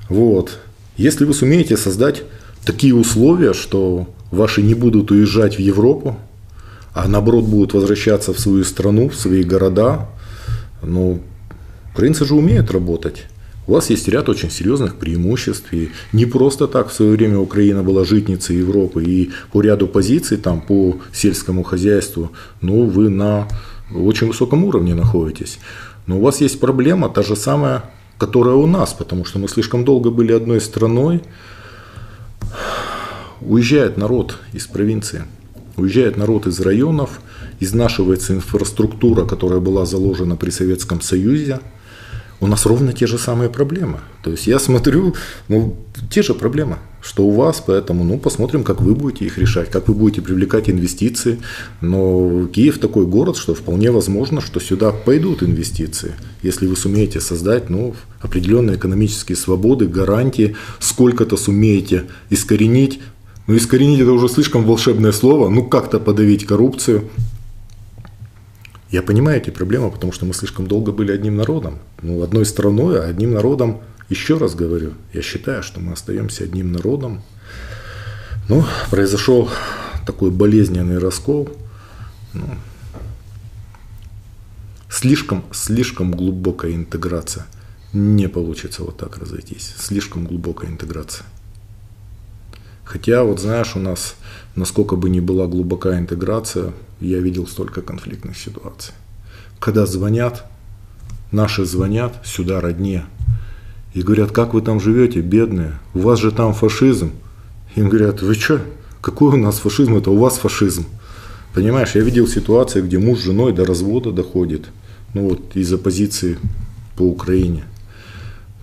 вот. Если вы сумеете создать такие условия, что ваши не будут уезжать в Европу, а наоборот будут возвращаться в свою страну, в свои города, ну, украинцы же умеют работать. У вас есть ряд очень серьезных преимуществ. И не просто так в свое время Украина была житницей Европы. И по ряду позиций, там, по сельскому хозяйству, ну, вы на очень высоком уровне находитесь. Но у вас есть проблема, та же самая которая у нас, потому что мы слишком долго были одной страной. Уезжает народ из провинции, уезжает народ из районов, изнашивается инфраструктура, которая была заложена при Советском Союзе, у нас ровно те же самые проблемы. То есть я смотрю, ну, те же проблемы, что у вас, поэтому, ну, посмотрим, как вы будете их решать, как вы будете привлекать инвестиции. Но Киев такой город, что вполне возможно, что сюда пойдут инвестиции, если вы сумеете создать, ну, определенные экономические свободы, гарантии, сколько-то сумеете искоренить. Ну, искоренить это уже слишком волшебное слово, ну, как-то подавить коррупцию, я понимаю эти проблемы, потому что мы слишком долго были одним народом. Ну, одной страной, а одним народом, еще раз говорю, я считаю, что мы остаемся одним народом. Ну, произошел такой болезненный раскол. Ну, слишком, слишком глубокая интеграция. Не получится вот так разойтись. Слишком глубокая интеграция. Хотя, вот знаешь, у нас, насколько бы ни была глубокая интеграция, я видел столько конфликтных ситуаций. Когда звонят, наши звонят сюда родне, и говорят, как вы там живете, бедные, у вас же там фашизм. Им говорят, вы что, какой у нас фашизм, это у вас фашизм. Понимаешь, я видел ситуации, где муж с женой до развода доходит, ну вот из-за позиции по Украине.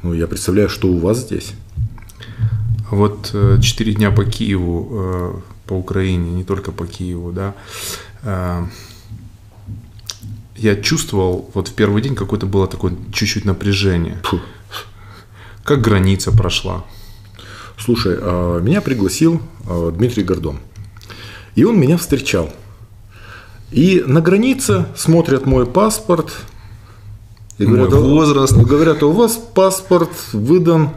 Ну, я представляю, что у вас здесь. Вот э, четыре дня по Киеву, э, по Украине, не только по Киеву, да, э, я чувствовал, вот в первый день какое-то было такое чуть-чуть напряжение. Фу. Как граница прошла? Слушай, а, меня пригласил а, Дмитрий Гордон. И он меня встречал. И на границе смотрят мой паспорт. И говорят, мой возраст. Говорят, у вас паспорт выдан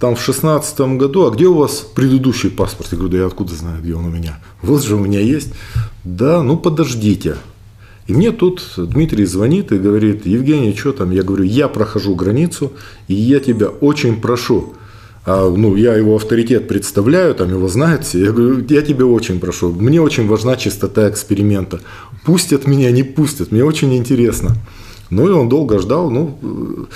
там в шестнадцатом году, а где у вас предыдущий паспорт? Я говорю, да я откуда знаю, где он у меня? Вот же у меня есть. Да, ну подождите. И мне тут Дмитрий звонит и говорит, Евгений, что там? Я говорю, я прохожу границу, и я тебя очень прошу. А, ну, я его авторитет представляю, там его знают все. Я говорю, я тебя очень прошу. Мне очень важна чистота эксперимента. Пустят меня, не пустят. Мне очень интересно. Ну, и он долго ждал. Ну,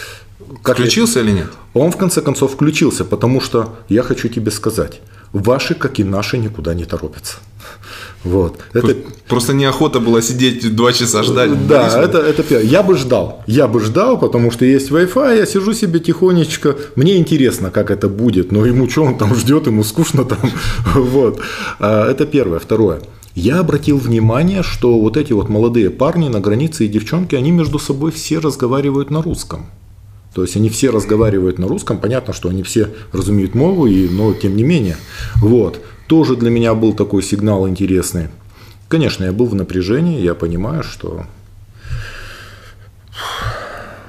как включился я... или нет? Он в конце концов включился, потому что я хочу тебе сказать, ваши, как и наши, никуда не торопятся. Вот. Это... Просто неохота было сидеть два часа ждать. Да, это, это. Я бы ждал. Я бы ждал, потому что есть Wi-Fi, я сижу себе тихонечко. Мне интересно, как это будет, но ему что он там ждет, ему скучно там. Вот. А, это первое. Второе. Я обратил внимание, что вот эти вот молодые парни на границе и девчонки, они между собой все разговаривают на русском. То есть они все разговаривают на русском, понятно, что они все разумеют мову, и, но тем не менее. Вот. Тоже для меня был такой сигнал интересный. Конечно, я был в напряжении, я понимаю, что...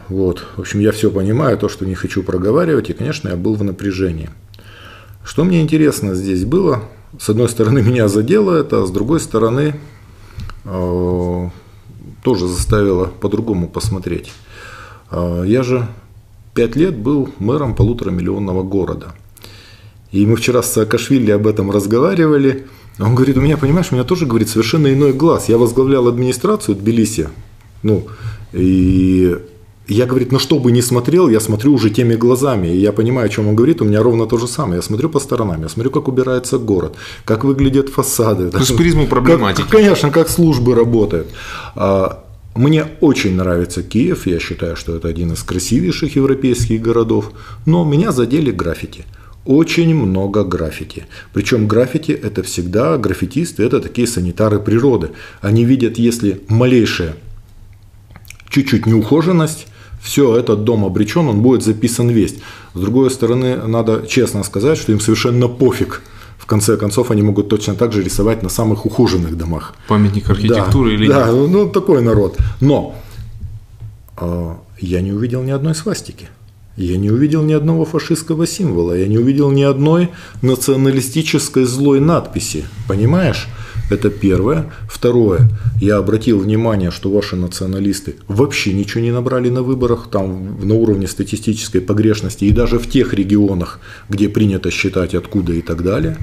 Вот, в общем, я все понимаю, то, что не хочу проговаривать, и, конечно, я был в напряжении. Что мне интересно здесь было, с одной стороны, меня задело это, а с другой стороны, э, тоже заставило по-другому посмотреть. Э, я же пять лет был мэром полуторамиллионного города. И мы вчера с Саакашвили об этом разговаривали. Он говорит, у меня, понимаешь, у меня тоже, говорит, совершенно иной глаз. Я возглавлял администрацию Тбилиси. Ну, и я, говорит, на что бы ни смотрел, я смотрю уже теми глазами. И я понимаю, о чем он говорит, у меня ровно то же самое. Я смотрю по сторонам, я смотрю, как убирается город, как выглядят фасады. Есть призму проблематики. Как, конечно, как службы работают. Мне очень нравится Киев, я считаю, что это один из красивейших европейских городов, но меня задели граффити. Очень много граффити. Причем граффити это всегда граффитисты, это такие санитары природы. Они видят, если малейшая чуть-чуть неухоженность, все, этот дом обречен, он будет записан весь. С другой стороны, надо честно сказать, что им совершенно пофиг – в конце концов они могут точно так же рисовать на самых ухоженных домах. Памятник архитектуры да, или да, нет? ну такой народ. Но э, я не увидел ни одной свастики. Я не увидел ни одного фашистского символа, я не увидел ни одной националистической злой надписи. Понимаешь? Это первое. Второе. Я обратил внимание, что ваши националисты вообще ничего не набрали на выборах, там на уровне статистической погрешности, и даже в тех регионах, где принято считать откуда и так далее.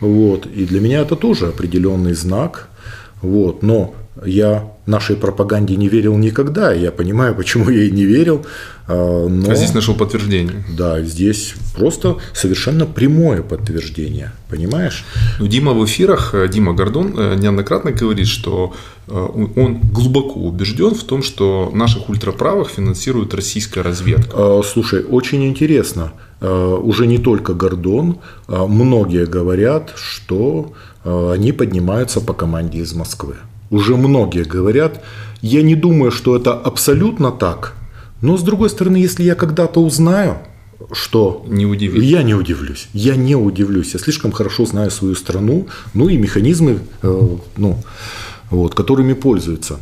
Вот. И для меня это тоже определенный знак. Вот. Но я нашей пропаганде не верил никогда. Я понимаю, почему я ей не верил. А, но, а здесь нашел подтверждение. Да, здесь просто совершенно прямое подтверждение. Понимаешь? Ну, Дима в эфирах, э, Дима Гордон э, неоднократно говорит, что э, он глубоко убежден в том, что наших ультраправых финансирует российская разведка. А, слушай, очень интересно. Уже не только Гордон, многие говорят, что они поднимаются по команде из Москвы уже многие говорят. Я не думаю, что это абсолютно так. Но с другой стороны, если я когда-то узнаю, что не удивлюсь. Я не удивлюсь. Я не удивлюсь. Я слишком хорошо знаю свою страну, ну и механизмы, э, ну, вот, которыми пользуются.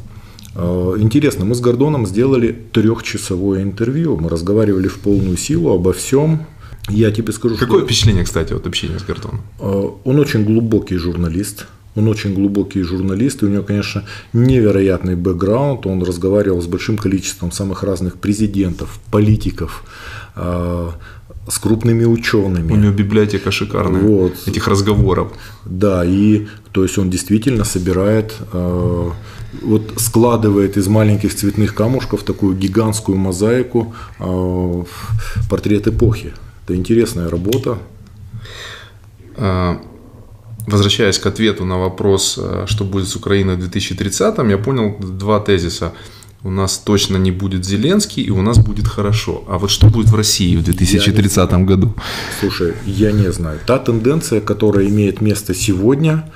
Э, интересно, мы с Гордоном сделали трехчасовое интервью. Мы разговаривали в полную силу обо всем. Я тебе скажу, Какое что... впечатление, кстати, от общения с Гордоном? Э, он очень глубокий журналист. Он очень глубокий журналист, и у него, конечно, невероятный бэкграунд. Он разговаривал с большим количеством самых разных президентов, политиков, а, с крупными учеными. У него библиотека шикарная вот. этих разговоров. Да, и то есть он действительно собирает, э, вот складывает из маленьких цветных камушков такую гигантскую мозаику э, портрет эпохи. Это интересная работа. А, возвращаясь к ответу на вопрос, э, что будет с Украиной в 2030, я понял два тезиса. У нас точно не будет Зеленский, и у нас будет хорошо. А вот что будет в России в 2030 году? Слушай, я не знаю. Та тенденция, которая имеет место сегодня,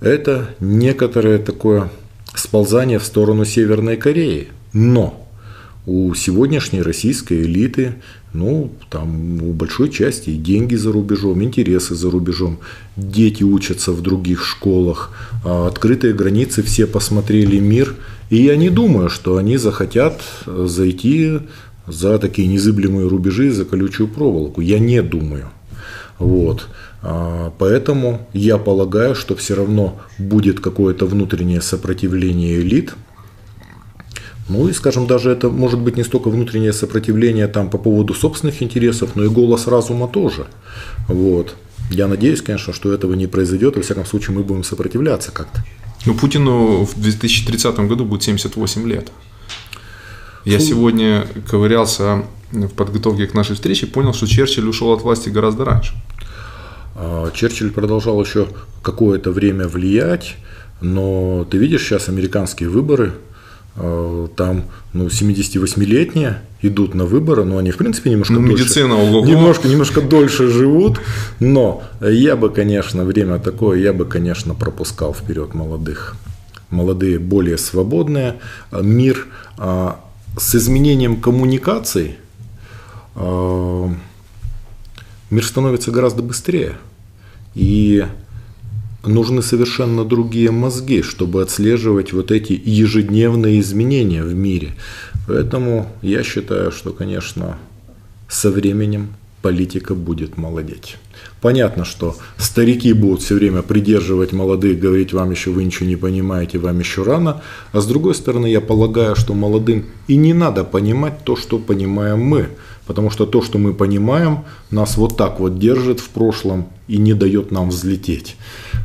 это некоторое такое сползание в сторону Северной Кореи. Но у сегодняшней российской элиты, ну, там у большой части деньги за рубежом, интересы за рубежом, дети учатся в других школах, а открытые границы, все посмотрели мир, и я не думаю, что они захотят зайти за такие незыблемые рубежи, за колючую проволоку. Я не думаю. Вот. А, поэтому я полагаю, что все равно будет какое-то внутреннее сопротивление элит – ну и, скажем, даже это может быть не столько внутреннее сопротивление там по поводу собственных интересов, но и голос разума тоже. Вот. Я надеюсь, конечно, что этого не произойдет. Во всяком случае, мы будем сопротивляться как-то. Ну, Путину в 2030 году будет 78 лет. Я сегодня ковырялся в подготовке к нашей встрече, понял, что Черчилль ушел от власти гораздо раньше. А, Черчилль продолжал еще какое-то время влиять, но ты видишь сейчас американские выборы – там ну, 78-летние идут на выборы, но они, в принципе, немножко, ну, медицина, дольше, немножко, немножко дольше живут. Но я бы, конечно, время такое, я бы, конечно, пропускал вперед молодых. Молодые более свободные. Мир а, с изменением коммуникаций а, мир становится гораздо быстрее. И нужны совершенно другие мозги, чтобы отслеживать вот эти ежедневные изменения в мире. Поэтому я считаю, что, конечно, со временем политика будет молодеть. Понятно, что старики будут все время придерживать молодых, говорить, вам еще вы ничего не понимаете, вам еще рано. А с другой стороны, я полагаю, что молодым и не надо понимать то, что понимаем мы. Потому что то, что мы понимаем, нас вот так вот держит в прошлом и не дает нам взлететь.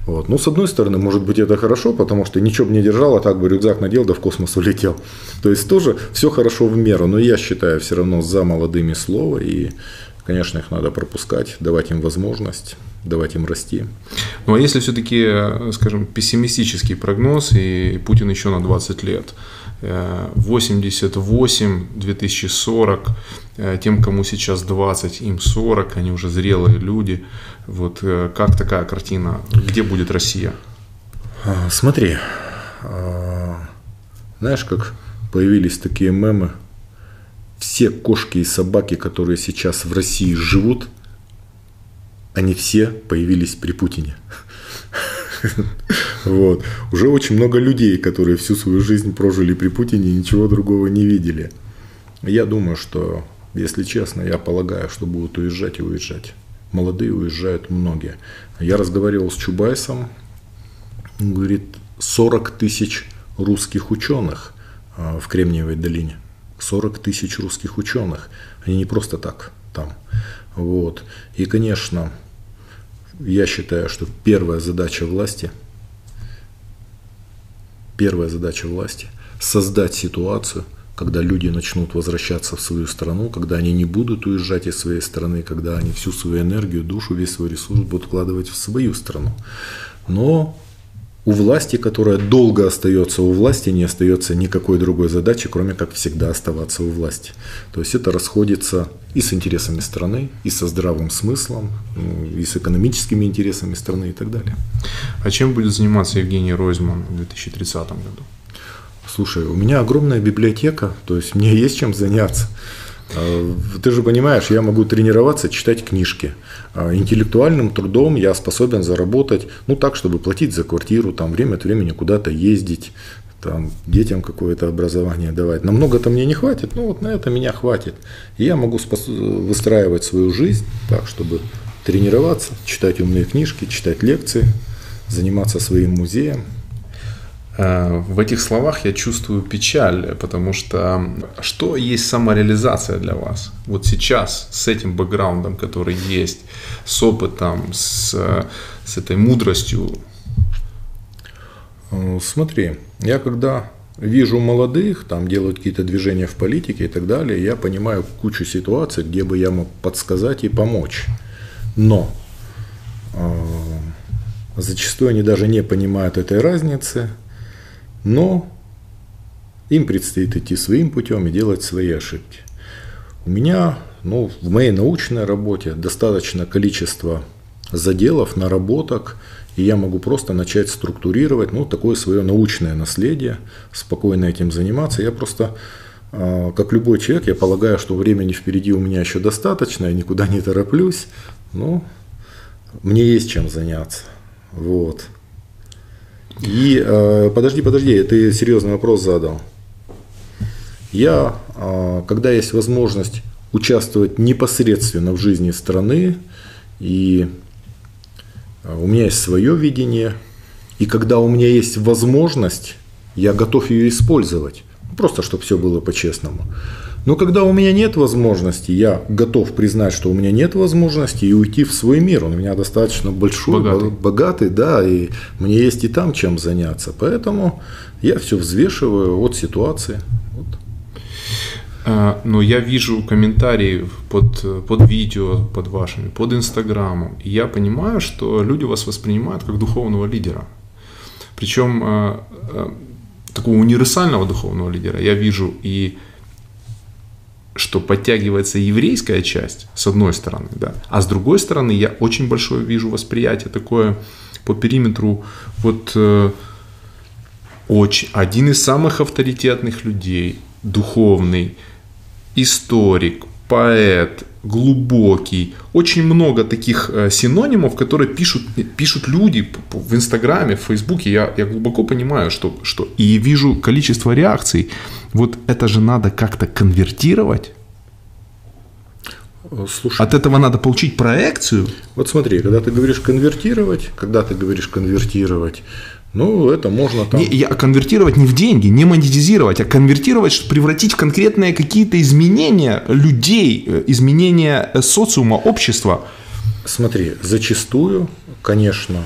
Вот. Ну, с одной стороны, может быть, это хорошо, потому что ничего бы не держал, а так бы рюкзак надел, да в космос улетел. То есть тоже все хорошо в меру, но я считаю все равно за молодыми слово, и, конечно, их надо пропускать, давать им возможность давать им расти. Ну а если все-таки, скажем, пессимистический прогноз, и Путин еще на 20 лет, 88, 2040, э, тем, кому сейчас 20, им 40, они уже зрелые люди. Вот э, как такая картина? Где будет Россия? А, смотри, а, знаешь, как появились такие мемы, все кошки и собаки, которые сейчас в России живут, они все появились при Путине. Вот. Уже очень много людей, которые всю свою жизнь прожили при Путине и ничего другого не видели. Я думаю, что, если честно, я полагаю, что будут уезжать и уезжать. Молодые уезжают многие. Я разговаривал с Чубайсом, он говорит, 40 тысяч русских ученых а, в Кремниевой долине. 40 тысяч русских ученых. Они не просто так там. Вот. И, конечно, я считаю, что первая задача власти первая задача власти – создать ситуацию, когда люди начнут возвращаться в свою страну, когда они не будут уезжать из своей страны, когда они всю свою энергию, душу, весь свой ресурс будут вкладывать в свою страну. Но у власти, которая долго остается у власти, не остается никакой другой задачи, кроме как всегда оставаться у власти. То есть это расходится и с интересами страны, и со здравым смыслом, и с экономическими интересами страны и так далее. А чем будет заниматься Евгений Ройзман в 2030 году? Слушай, у меня огромная библиотека, то есть мне есть чем заняться. А, ты же понимаешь, я могу тренироваться, читать книжки. А, интеллектуальным трудом я способен заработать, ну так, чтобы платить за квартиру, там время от времени куда-то ездить, там детям какое-то образование давать. Намного-то мне не хватит, но вот на это меня хватит. И я могу спос- выстраивать свою жизнь так, чтобы тренироваться, читать умные книжки, читать лекции, заниматься своим музеем. Э, в этих словах я чувствую печаль, потому что что есть самореализация для вас? Вот сейчас с этим бэкграундом, который есть, с опытом, с, с этой мудростью. Э, смотри, я когда вижу молодых, там делают какие-то движения в политике и так далее, я понимаю кучу ситуаций, где бы я мог подсказать и помочь. Но э, зачастую они даже не понимают этой разницы, но им предстоит идти своим путем и делать свои ошибки. У меня, ну, в моей научной работе достаточно количества заделов, наработок, и я могу просто начать структурировать, ну, такое свое научное наследие, спокойно этим заниматься. Я просто, а, как любой человек, я полагаю, что времени впереди у меня еще достаточно, я никуда не тороплюсь, но мне есть чем заняться. Вот. И э, подожди, подожди, ты серьезный вопрос задал. Я, э, когда есть возможность участвовать непосредственно в жизни страны, и э, у меня есть свое видение, и когда у меня есть возможность, я готов ее использовать. Просто, чтобы все было по-честному. Но когда у меня нет возможности, я готов признать, что у меня нет возможности и уйти в свой мир. Он у меня достаточно большой, богатый, богатый да, и мне есть и там чем заняться. Поэтому я все взвешиваю от ситуации. Вот. А, но я вижу комментарии под, под видео, под вашими, под инстаграмом. И я понимаю, что люди вас воспринимают как духовного лидера. Причем а, а, такого универсального духовного лидера я вижу и что подтягивается еврейская часть, с одной стороны, да, а с другой стороны я очень большое вижу восприятие такое по периметру, вот э, очень, один из самых авторитетных людей, духовный, историк, поэт, глубокий. Очень много таких э, синонимов, которые пишут, пишут люди в Инстаграме, в Фейсбуке. Я, я глубоко понимаю, что, что... И вижу количество реакций. Вот это же надо как-то конвертировать. Слушай, От этого надо получить проекцию. Вот смотри, когда ты говоришь конвертировать, когда ты говоришь конвертировать, ну, это можно там... Не, я, конвертировать не в деньги, не монетизировать, а конвертировать, чтобы превратить в конкретные какие-то изменения людей, э, изменения э, социума, общества. Смотри, зачастую, конечно,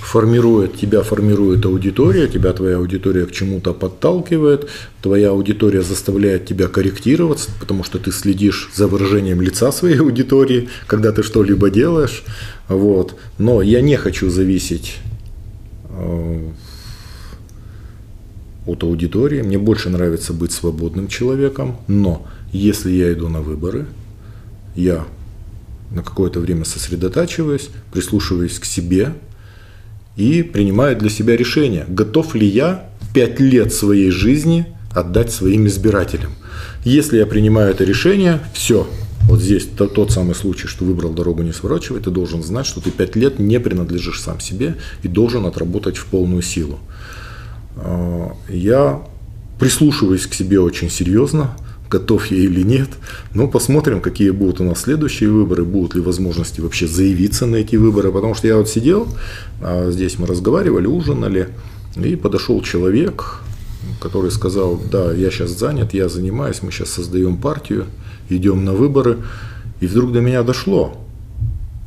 формирует, тебя формирует аудитория, тебя твоя аудитория к чему-то подталкивает, твоя аудитория заставляет тебя корректироваться, потому что ты следишь за выражением лица своей аудитории, когда ты что-либо делаешь. Вот. Но я не хочу зависеть от аудитории. Мне больше нравится быть свободным человеком, но если я иду на выборы, я на какое-то время сосредотачиваюсь, прислушиваюсь к себе и принимаю для себя решение, готов ли я пять лет своей жизни отдать своим избирателям. Если я принимаю это решение, все, вот здесь тот, тот самый случай, что выбрал дорогу не сворачивать, ты должен знать, что ты пять лет не принадлежишь сам себе и должен отработать в полную силу. А, я прислушиваюсь к себе очень серьезно, готов я или нет. Но посмотрим, какие будут у нас следующие выборы, будут ли возможности вообще заявиться на эти выборы. Потому что я вот сидел, а, здесь мы разговаривали, ужинали, и подошел человек, который сказал, да, я сейчас занят, я занимаюсь, мы сейчас создаем партию, идем на выборы. И вдруг до меня дошло.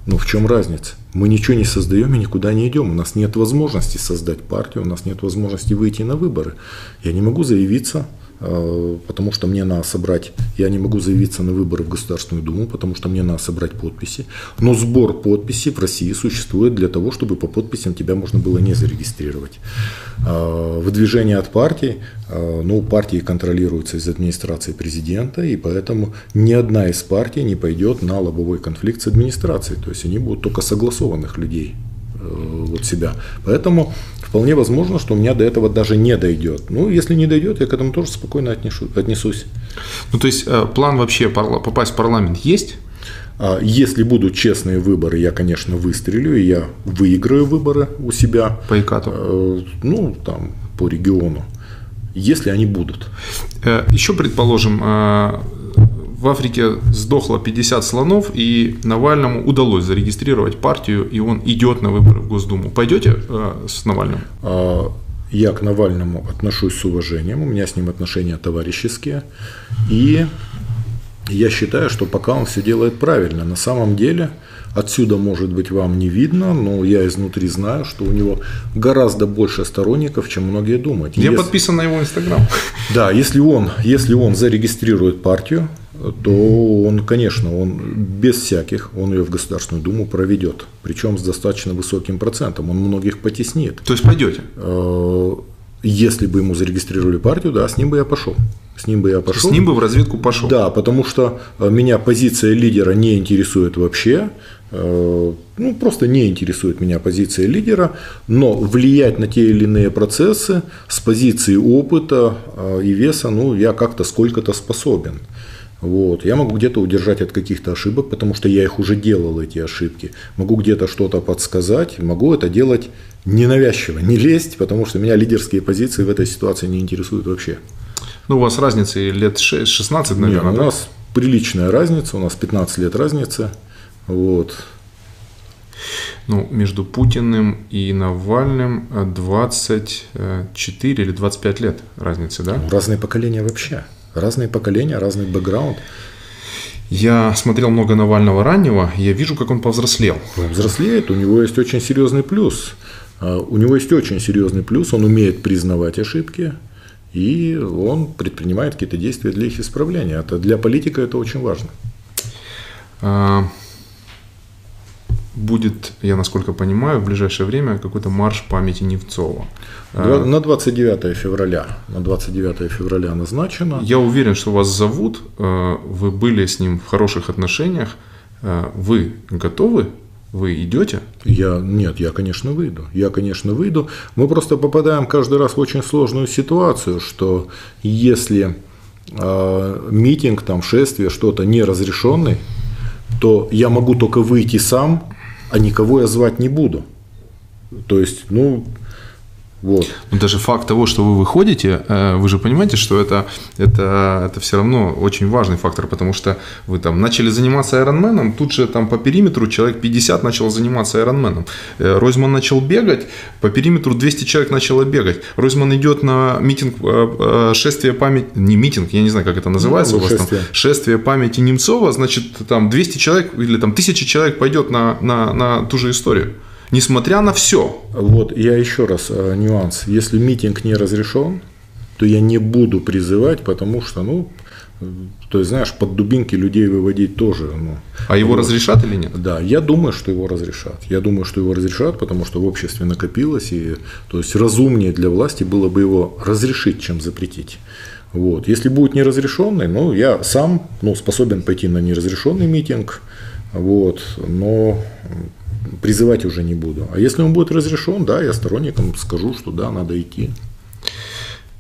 Но в чем разница? Мы ничего не создаем и никуда не идем. У нас нет возможности создать партию, у нас нет возможности выйти на выборы. Я не могу заявиться потому что мне надо собрать, я не могу заявиться на выборы в Государственную Думу, потому что мне надо собрать подписи. Но сбор подписей в России существует для того, чтобы по подписям тебя можно было не зарегистрировать. Э, выдвижение от партий, э, ну, партии контролируются из администрации президента, и поэтому ни одна из партий не пойдет на лобовой конфликт с администрацией. То есть они будут только согласованных людей вот себя. Поэтому вполне возможно, что у меня до этого даже не дойдет. Ну, если не дойдет, я к этому тоже спокойно отнесу, отнесусь. Ну, то есть э, план вообще попасть в парламент есть? А если будут честные выборы, я, конечно, выстрелю, и я выиграю выборы у себя. По ИКАТу? Э, ну, там, по региону. Если они будут. Э, Еще, предположим, в Африке сдохло 50 слонов, и Навальному удалось зарегистрировать партию, и он идет на выборы в Госдуму. Пойдете э, с Навальным? А, я к Навальному отношусь с уважением, у меня с ним отношения товарищеские, и я считаю, что пока он все делает правильно. На самом деле, отсюда, может быть, вам не видно, но я изнутри знаю, что у него гораздо больше сторонников, чем многие думают. Я если... подписан на его инстаграм. Да, если он, если он зарегистрирует партию, то он, конечно, он без всяких, он ее в Государственную Думу проведет, причем с достаточно высоким процентом, он многих потеснит. То есть пойдете? Э, если бы ему зарегистрировали партию, да, с ним бы я пошел. С ним бы я пошел. С ним бы в разведку пошел. Да, потому что э, меня позиция лидера не интересует вообще. Э, ну, просто не интересует меня позиция лидера, но влиять на те или иные процессы с позиции опыта и веса, ну, я как-то сколько-то способен. Вот. Я могу где-то удержать от каких-то ошибок, потому что я их уже делал, эти ошибки. Могу где-то что-то подсказать, могу это делать ненавязчиво, не лезть, потому что меня лидерские позиции в этой ситуации не интересуют вообще. Ну, у вас разница лет 6, 16, наверное, Нет, у нас приличная разница, у нас 15 лет разница. Вот. Ну, между Путиным и Навальным 24 или 25 лет разницы, да? Разные поколения вообще. Разные поколения, разный бэкграунд. Я смотрел много Навального раннего, я вижу, как он повзрослел. Он взрослеет, у него есть очень серьезный плюс. А, у него есть очень серьезный плюс, он умеет признавать ошибки, и он предпринимает какие-то действия для их исправления. Это для политика это очень важно. Будет, я насколько понимаю, в ближайшее время какой-то марш памяти Невцова. На 29 февраля. На 29 февраля назначено. Я уверен, что вас зовут, э, вы были с ним в хороших отношениях. Э, вы готовы? Вы идете? Я, нет, я, конечно, выйду. Я, конечно, выйду. Мы просто попадаем каждый раз в очень сложную ситуацию, что если э, митинг, там, шествие, что-то не разрешенный, то я могу только выйти сам, а никого я звать не буду. То есть, ну, вот. Но даже факт того, что вы выходите, э, вы же понимаете, что это, это, это все равно очень важный фактор, потому что вы там начали заниматься Ironman, тут же там по периметру человек 50 начал заниматься Ironman. Э, Ройзман начал бегать, по периметру 200 человек начало бегать. Ройзман идет на митинг э, шествие памяти, не митинг, я не знаю, как это называется ну, у вас шествие. там, шествие памяти Немцова, значит, там 200 человек или там 1000 человек пойдет на, на, на ту же историю несмотря на все. Вот я еще раз э, нюанс. Если митинг не разрешен, то я не буду призывать, потому что, ну, то есть, знаешь, под дубинки людей выводить тоже. Ну, а его вот. разрешат или нет? Да, я думаю, что его разрешат. Я думаю, что его разрешат, потому что в обществе накопилось, и то есть разумнее для власти было бы его разрешить, чем запретить. Вот. Если будет неразрешенный, ну, я сам ну, способен пойти на неразрешенный митинг, вот, но призывать уже не буду. А если он будет разрешен, да, я сторонникам скажу, что да, надо идти.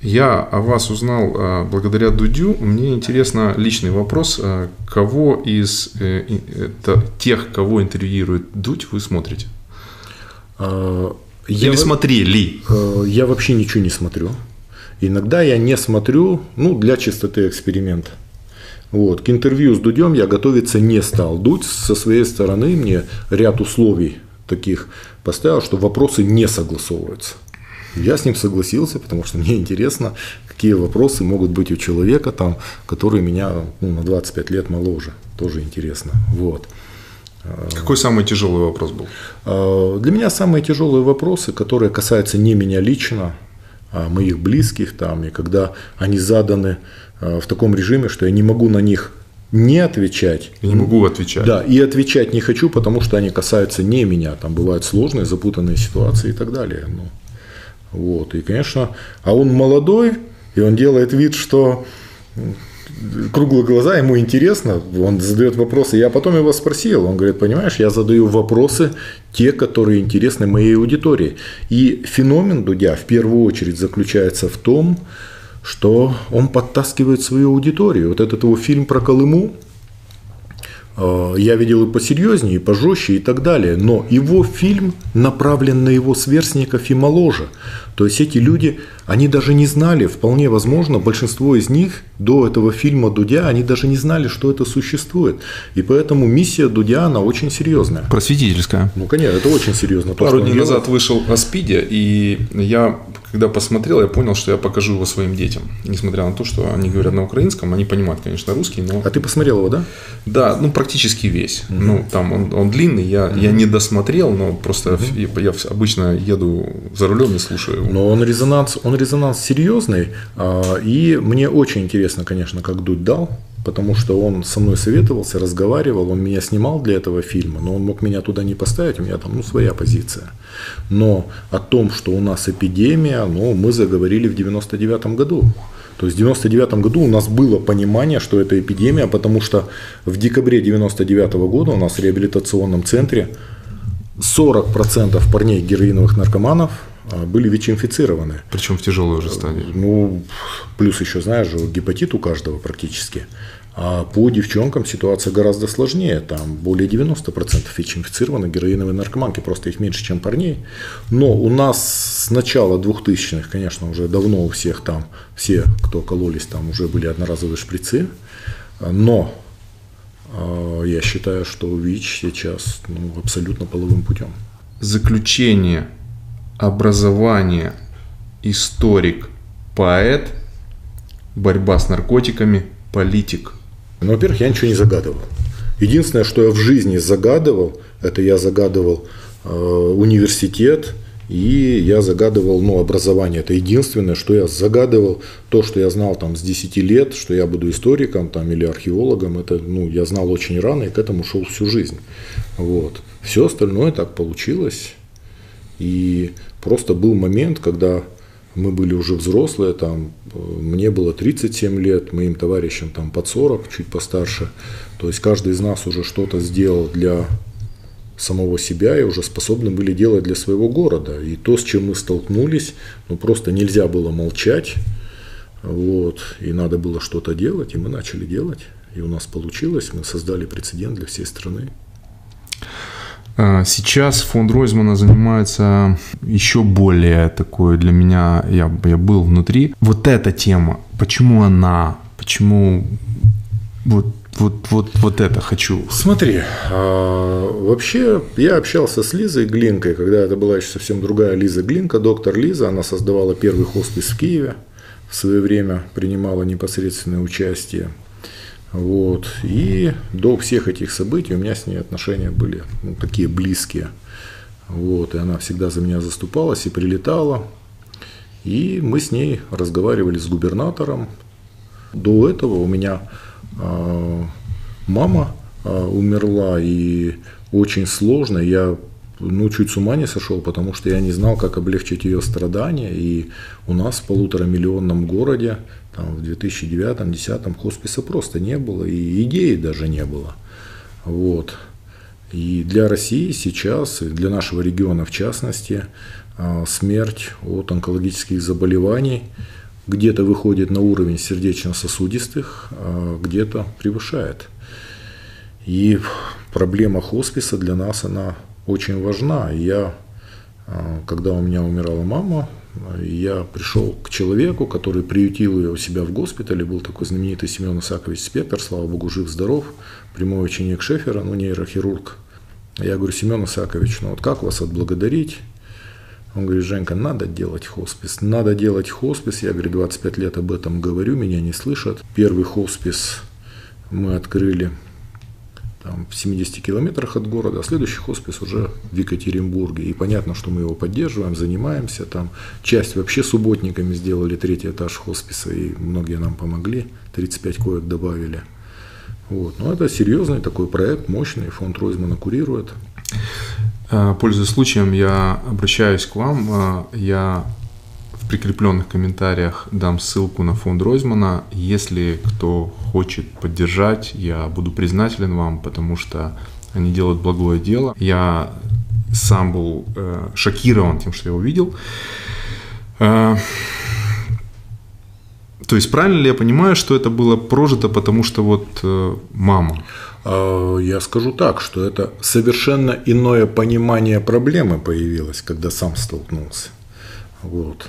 Я о вас узнал а, благодаря Дудю. Мне интересно личный вопрос. А, кого из э, это, тех, кого интервьюирует Дудь, вы смотрите? А, Или я, смотрели? Э, я вообще ничего не смотрю. Иногда я не смотрю, ну, для чистоты эксперимента. Вот. К интервью с Дудем я готовиться не стал. Дудь со своей стороны мне ряд условий таких поставил, что вопросы не согласовываются. Я с ним согласился, потому что мне интересно, какие вопросы могут быть у человека, там, который меня ну, на 25 лет моложе. Тоже интересно. Вот. Какой самый тяжелый вопрос был? А, для меня самые тяжелые вопросы, которые касаются не меня лично, моих близких там, и когда они заданы а, в таком режиме, что я не могу на них не отвечать. Я не могу отвечать. Да, и отвечать не хочу, потому что они касаются не меня. Там бывают сложные, запутанные ситуации и так далее. Ну, вот, и, конечно, а он молодой, и он делает вид, что круглые глаза, ему интересно, он задает вопросы. Я потом его спросил, он говорит, понимаешь, я задаю вопросы, те, которые интересны моей аудитории. И феномен Дудя в первую очередь заключается в том, что он подтаскивает свою аудиторию. Вот этот его фильм про Колыму, я видел и посерьезнее, и пожестче, и так далее. Но его фильм направлен на его сверстников и моложе. То есть эти люди, они даже не знали, вполне возможно, большинство из них до этого фильма Дудя, они даже не знали, что это существует. И поэтому миссия Дудя, она очень серьезная. Просветительская. Ну, конечно, это очень серьезно. Пару дней назад вышел Аспидия, и я когда посмотрел, я понял, что я покажу его своим детям. Несмотря на то, что они говорят на украинском, они понимают, конечно, русский, но... А ты посмотрел его, да? Да, ну, практически весь. Угу. Ну, там он, он длинный, я, угу. я не досмотрел, но просто угу. я, я обычно еду за рулем и слушаю. Но он резонанс, он резонанс серьезный, а, и мне очень интересно, конечно, как Дудь дал, потому что он со мной советовался, разговаривал, он меня снимал для этого фильма, но он мог меня туда не поставить, у меня там ну, своя позиция. Но о том, что у нас эпидемия, ну, мы заговорили в 99 году. То есть в 99 году у нас было понимание, что это эпидемия, потому что в декабре 99 года у нас в реабилитационном центре 40% парней героиновых наркоманов а, были ВИЧ-инфицированы. Причем в тяжелой уже стадии. Ну, плюс еще, знаешь, гепатит у каждого практически. А по девчонкам ситуация гораздо сложнее. Там более 90% ВИЧ-инфицированы героиновые наркоманки, просто их меньше, чем парней. Но у нас с начала 2000-х, конечно, уже давно у всех там, все, кто кололись, там уже были одноразовые шприцы. Но а, я считаю, что ВИЧ сейчас ну, абсолютно половым путем. Заключение, образование, историк, поэт, борьба с наркотиками, политик – ну, во-первых, я ничего не загадывал. Единственное, что я в жизни загадывал, это я загадывал э, университет, и я загадывал ну, образование. Это единственное, что я загадывал. То, что я знал там, с 10 лет, что я буду историком там, или археологом, это ну, я знал очень рано и к этому шел всю жизнь. Вот. Все остальное так получилось. И просто был момент, когда мы были уже взрослые, там, э, мне было 37 лет, моим товарищам там под 40, чуть постарше. То есть каждый из нас уже что-то сделал для самого себя и уже способны были делать для своего города. И то, с чем мы столкнулись, ну просто нельзя было молчать, вот, и надо было что-то делать, и мы начали делать. И у нас получилось, мы создали прецедент для всей страны. А, сейчас фонд Ройзмана занимается еще более такой для меня, я, я был внутри. Вот эта тема, почему она, почему вот вот, вот, вот это хочу. Смотри, а, вообще я общался с Лизой Глинкой, когда это была еще совсем другая Лиза Глинка, доктор Лиза, она создавала первый хоспис в Киеве, в свое время принимала непосредственное участие вот. И до всех этих событий у меня с ней отношения были ну, такие близкие. Вот. И она всегда за меня заступалась и прилетала. И мы с ней разговаривали с губернатором. До этого у меня э, мама э, умерла, и очень сложно. Я ну, чуть с ума не сошел, потому что я не знал, как облегчить ее страдания. И у нас в полуторамиллионном городе там, в 2009-2010 хосписа просто не было, и идеи даже не было. Вот. И для России сейчас, и для нашего региона в частности, а, смерть от онкологических заболеваний где-то выходит на уровень сердечно-сосудистых, а где-то превышает. И проблема хосписа для нас, она очень важна. Я, а, когда у меня умирала мама, я пришел к человеку, который приютил ее у себя в госпитале, был такой знаменитый Семен Исакович Спектр, слава богу, жив-здоров, прямой ученик Шефера, ну, нейрохирург. Я говорю, Семен Исакович, ну вот как вас отблагодарить? Он говорит, Женька, надо делать хоспис, надо делать хоспис. Я, говорю, 25 лет об этом говорю, меня не слышат. Первый хоспис мы открыли там, в 70 километрах от города, а следующий хоспис уже в Екатеринбурге. И понятно, что мы его поддерживаем, занимаемся. Там часть вообще субботниками сделали третий этаж хосписа, и многие нам помогли, 35 коек добавили. Вот. Но это серьезный такой проект, мощный, фонд Ройзмана курирует. Э, пользуясь случаем, я обращаюсь к вам. Э, я в прикрепленных комментариях дам ссылку на фонд Ройзмана. Если кто хочет поддержать, я буду признателен вам, потому что они делают благое дело. Я сам был э, шокирован тем, что я увидел. Э, то есть правильно ли я понимаю, что это было прожито, потому что вот э, мама? А, я скажу так, что это совершенно иное понимание проблемы появилось, когда сам столкнулся. Вот.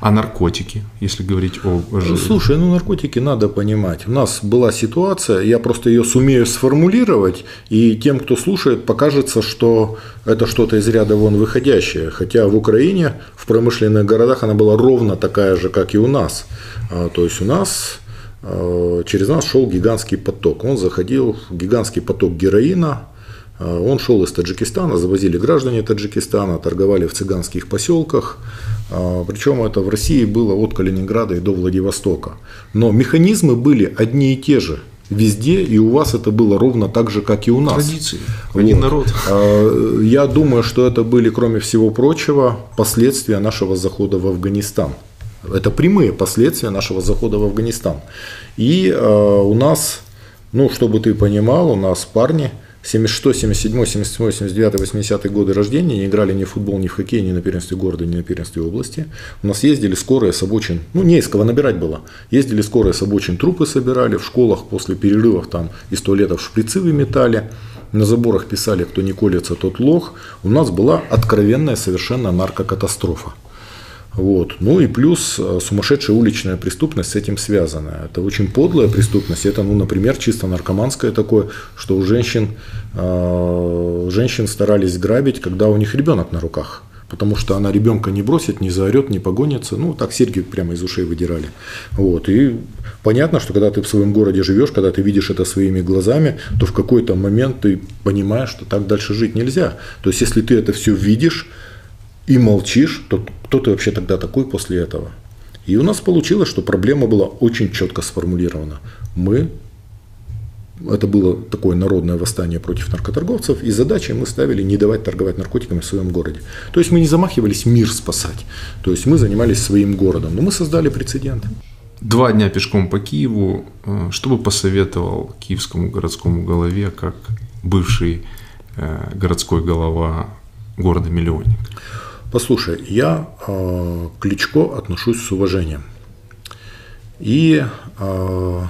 А наркотики, если говорить о... Слушай, ну наркотики надо понимать. У нас была ситуация, я просто ее сумею сформулировать, и тем, кто слушает, покажется, что это что-то из ряда вон выходящее. Хотя в Украине, в промышленных городах она была ровно такая же, как и у нас. А, то есть у нас а, через нас шел гигантский поток. Он заходил, гигантский поток героина, а, он шел из Таджикистана, завозили граждане Таджикистана, торговали в цыганских поселках. А, Причем это в России было от Калининграда и до Владивостока. Но механизмы были одни и те же везде, и у вас это было ровно так же, как и у нас. Традиции, один вот. народ. А, я думаю, что это были, кроме всего прочего, последствия нашего захода в Афганистан. Это прямые последствия нашего захода в Афганистан. И у нас, ну, чтобы ты понимал, у нас парни – 76, 77, 78, 79, 80 годы рождения не играли ни в футбол, ни в хоккей, ни на первенстве города, ни на первенстве области. У нас ездили скорые с обочин, ну не из кого набирать было, ездили скорые с обочин трупы собирали, в школах после перерывов там из туалетов шприцы выметали, на заборах писали, кто не колется, тот лох. У нас была откровенная совершенно наркокатастрофа. Вот. Ну и плюс э, сумасшедшая уличная преступность с этим связана. Это очень подлая преступность. Это, ну, например, чисто наркоманское такое, что у женщин, э, женщин старались грабить, когда у них ребенок на руках. Потому что она ребенка не бросит, не заорет, не погонится. Ну, так серьги прямо из ушей выдирали. Вот. И понятно, что когда ты в своем городе живешь, когда ты видишь это своими глазами, то в какой-то момент ты понимаешь, что так дальше жить нельзя. То есть, если ты это все видишь, и молчишь, то кто ты вообще тогда такой после этого? И у нас получилось, что проблема была очень четко сформулирована. Мы, это было такое народное восстание против наркоторговцев, и задачей мы ставили не давать торговать наркотиками в своем городе. То есть мы не замахивались мир спасать, то есть мы занимались своим городом, но мы создали прецедент. Два дня пешком по Киеву. Э, что бы посоветовал киевскому городскому голове, как бывший э, городской голова города-миллионника? Послушай, я э, Кличко отношусь с уважением. И э,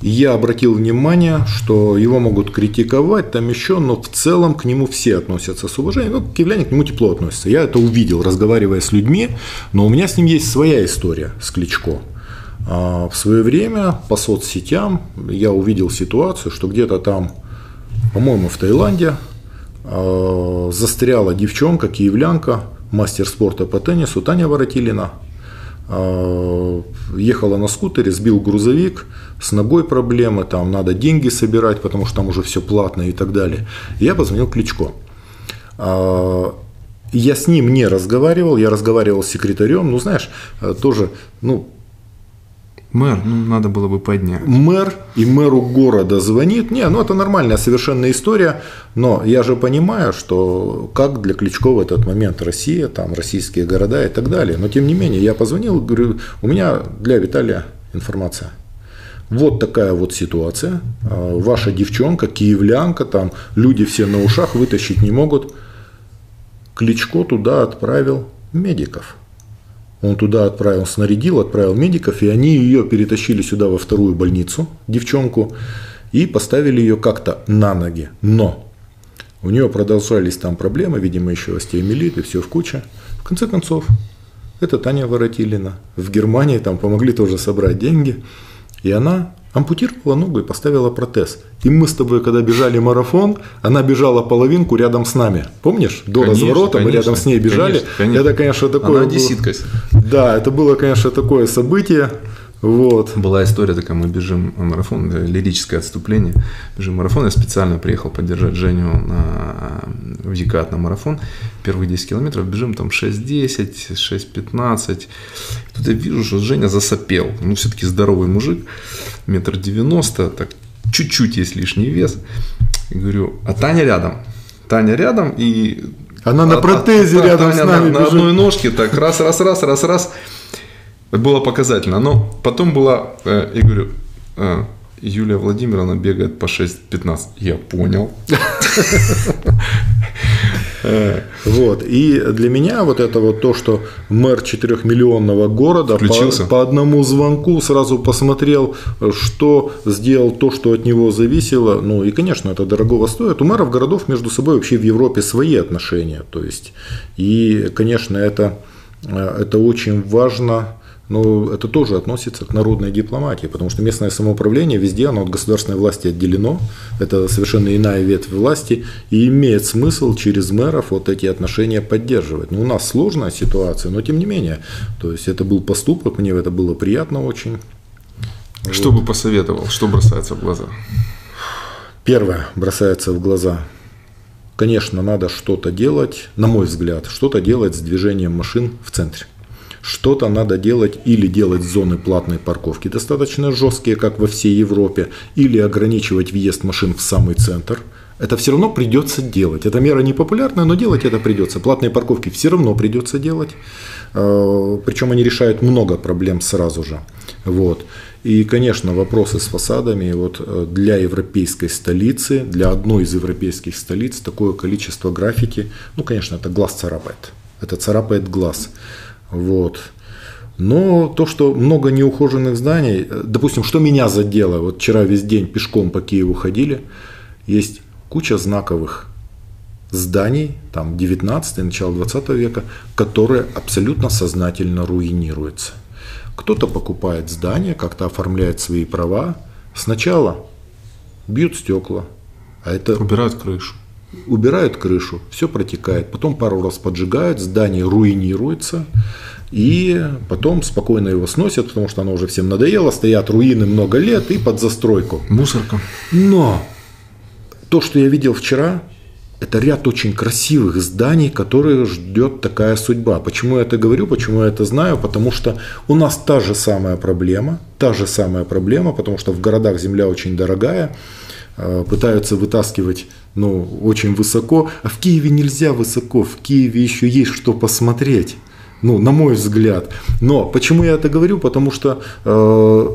я обратил внимание, что его могут критиковать там еще, но в целом к нему все относятся с уважением. Ну, киевляне к нему тепло относятся. Я это увидел, разговаривая с людьми, но у меня с ним есть своя история с Кличко. А в свое время по соцсетям я увидел ситуацию, что где-то там, по-моему, в Таиланде застряла девчонка, киевлянка, мастер спорта по теннису Таня Воротилина. Э, ехала на скутере, сбил грузовик, с ногой проблемы, там надо деньги собирать, потому что там уже все платно и так далее. Я позвонил Кличко. Э, я с ним не разговаривал, я разговаривал с секретарем, ну знаешь, тоже, ну, Мэр, ну надо было бы поднять. Мэр и мэру города звонит. Не, ну это нормальная совершенно история, но я же понимаю, что как для Кличко в этот момент Россия, там российские города и так далее. Но тем не менее, я позвонил, говорю, у меня для Виталия информация. Вот такая вот ситуация. А, ваша девчонка, киевлянка, там люди все на ушах вытащить не могут. Кличко туда отправил медиков. Он туда отправил, снарядил, отправил медиков, и они ее перетащили сюда во вторую больницу, девчонку, и поставили ее как-то на ноги. Но у нее продолжались там проблемы, видимо, еще остеомилит и все в куче. В конце концов, это Таня Воротилина. В Германии там помогли тоже собрать деньги. И она ампутировала ногу и поставила протез. И мы с тобой, когда бежали марафон, она бежала половинку рядом с нами. Помнишь? До конечно, разворота конечно, мы рядом с ней бежали. Конечно, конечно. Это, конечно, такое... Она одесситка. Да, это было, конечно, такое событие. Вот. Была история такая, мы бежим марафон, лирическое отступление, бежим марафон, я специально приехал поддержать Женю на, в Екат на марафон, первые 10 километров бежим там 6.10, 6.15, тут я вижу, что Женя засопел, ну все-таки здоровый мужик, метр девяносто, так чуть-чуть есть лишний вес, и говорю, а Таня рядом, Таня рядом, и она на протезе а, рядом Таня с нами на, на одной ножке, так раз, раз, раз, раз, раз, было показательно. Но потом было, э, я говорю, э, Юлия Владимировна бегает по 6.15. Я понял. Вот. И для меня вот это вот то, что мэр четырехмиллионного города по, по одному звонку сразу посмотрел, что сделал то, что от него зависело. Ну и, конечно, это дорогого стоит. У мэров городов между собой вообще в Европе свои отношения. То есть, и, конечно, это, э, это очень важно но это тоже относится к народной дипломатии, потому что местное самоуправление везде, оно от государственной власти отделено, это совершенно иная ветвь власти, и имеет смысл через мэров вот эти отношения поддерживать. Ну, у нас сложная ситуация, но тем не менее, то есть это был поступок, мне это было приятно очень. Что вот. бы посоветовал, что бросается в глаза? Первое бросается в глаза. Конечно, надо что-то делать, на мой взгляд, что-то делать с движением машин в центре что-то надо делать или делать зоны платной парковки достаточно жесткие, как во всей Европе, или ограничивать въезд машин в самый центр. Это все равно придется делать. Эта мера не популярная, но делать это придется. Платные парковки все равно придется делать. Э, Причем они решают много проблем сразу же. Вот. И, конечно, вопросы с фасадами. Вот э, для европейской столицы, для одной из европейских столиц такое количество графики, ну, конечно, это глаз царапает. Это царапает глаз. Вот. Но то, что много неухоженных зданий, допустим, что меня задело, вот вчера весь день пешком по Киеву ходили, есть куча знаковых зданий, там 19 начало 20 века, которые абсолютно сознательно руинируются. Кто-то покупает здание, как-то оформляет свои права. Сначала бьют стекла, а это... Убирают крышу. Убирают крышу, все протекает, потом пару раз поджигают, здание руинируется, и потом спокойно его сносят, потому что оно уже всем надоело, стоят руины много лет и под застройку. Мусорка. Но то, что я видел вчера, это ряд очень красивых зданий, которые ждет такая судьба. Почему я это говорю, почему я это знаю? Потому что у нас та же самая проблема, та же самая проблема, потому что в городах земля очень дорогая, пытаются вытаскивать ну, очень высоко, а в Киеве нельзя высоко, в Киеве еще есть что посмотреть ну, на мой взгляд. Но почему я это говорю? Потому что э,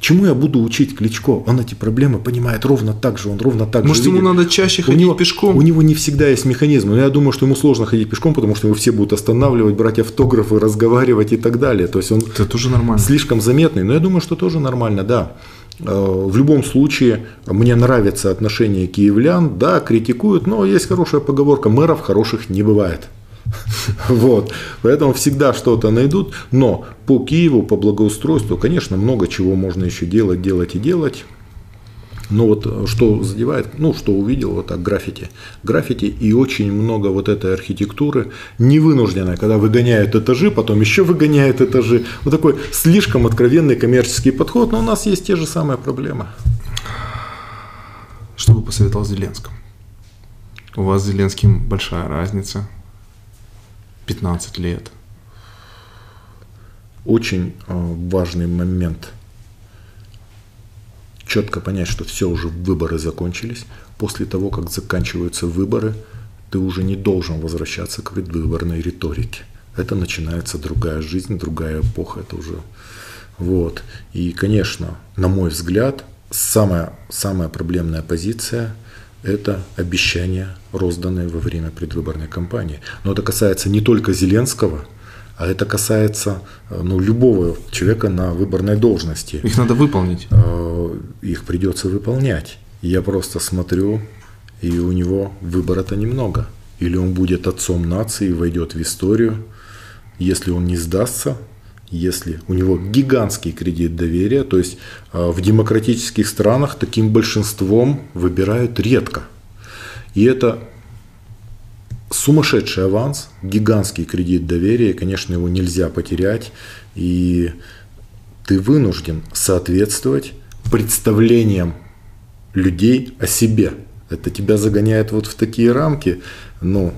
чему я буду учить Кличко? Он эти проблемы понимает ровно так же, он ровно так Может, же. Может, ему надо чаще ходить у него, пешком? У него не всегда есть механизм. Но я думаю, что ему сложно ходить пешком, потому что его все будут останавливать, брать автографы, разговаривать и так далее. То есть он это тоже нормально. слишком заметный. Но я думаю, что тоже нормально, да. Э, в любом случае, мне нравится отношение киевлян, да, критикуют, но есть хорошая поговорка, мэров хороших не бывает. Вот. Поэтому всегда что-то найдут. Но по Киеву, по благоустройству, конечно, много чего можно еще делать, делать и делать. Но вот э, что задевает, ну, что увидел, вот так, граффити. Граффити и очень много вот этой архитектуры невынужденной, когда выгоняют этажи, потом еще выгоняют этажи. Вот такой слишком откровенный коммерческий подход, но у нас есть те же самые проблемы. Что бы посоветовал Зеленскому? У вас с Зеленским большая разница. 15 лет. Очень э, важный момент. Четко понять, что все уже выборы закончились. После того, как заканчиваются выборы, ты уже не должен возвращаться к предвыборной риторике. Это начинается другая жизнь, другая эпоха. Это уже вот. И, конечно, на мой взгляд, самая, самая проблемная позиция – это обещания, розданные во время предвыборной кампании. Но это касается не только Зеленского, а это касается э, ну, любого человека на выборной должности. Их надо выполнить. Э, их придется выполнять. Я просто смотрю, и у него выбора-то немного. Или он будет отцом нации войдет в историю. Если он не сдастся, если у него гигантский кредит доверия, то есть а, в демократических странах таким большинством выбирают редко. И это сумасшедший аванс, гигантский кредит доверия, конечно, его нельзя потерять. И ты вынужден соответствовать представлениям людей о себе. Это тебя загоняет вот в такие рамки. Ну,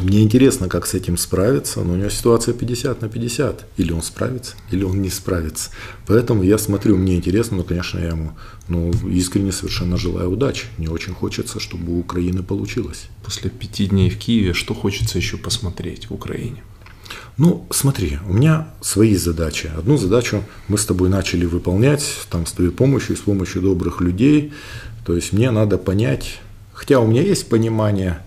мне интересно, как с этим справиться, но у него ситуация 50 на 50. Или он справится, или он не справится. Поэтому я смотрю, мне интересно, но, конечно, я ему ну, искренне совершенно желаю удачи. Мне очень хочется, чтобы у Украины получилось. После пяти дней в Киеве, что хочется еще посмотреть в Украине? Ну, смотри, у меня свои задачи. Одну задачу мы с тобой начали выполнять, там, с твоей помощью, с помощью добрых людей. То есть мне надо понять, хотя у меня есть понимание,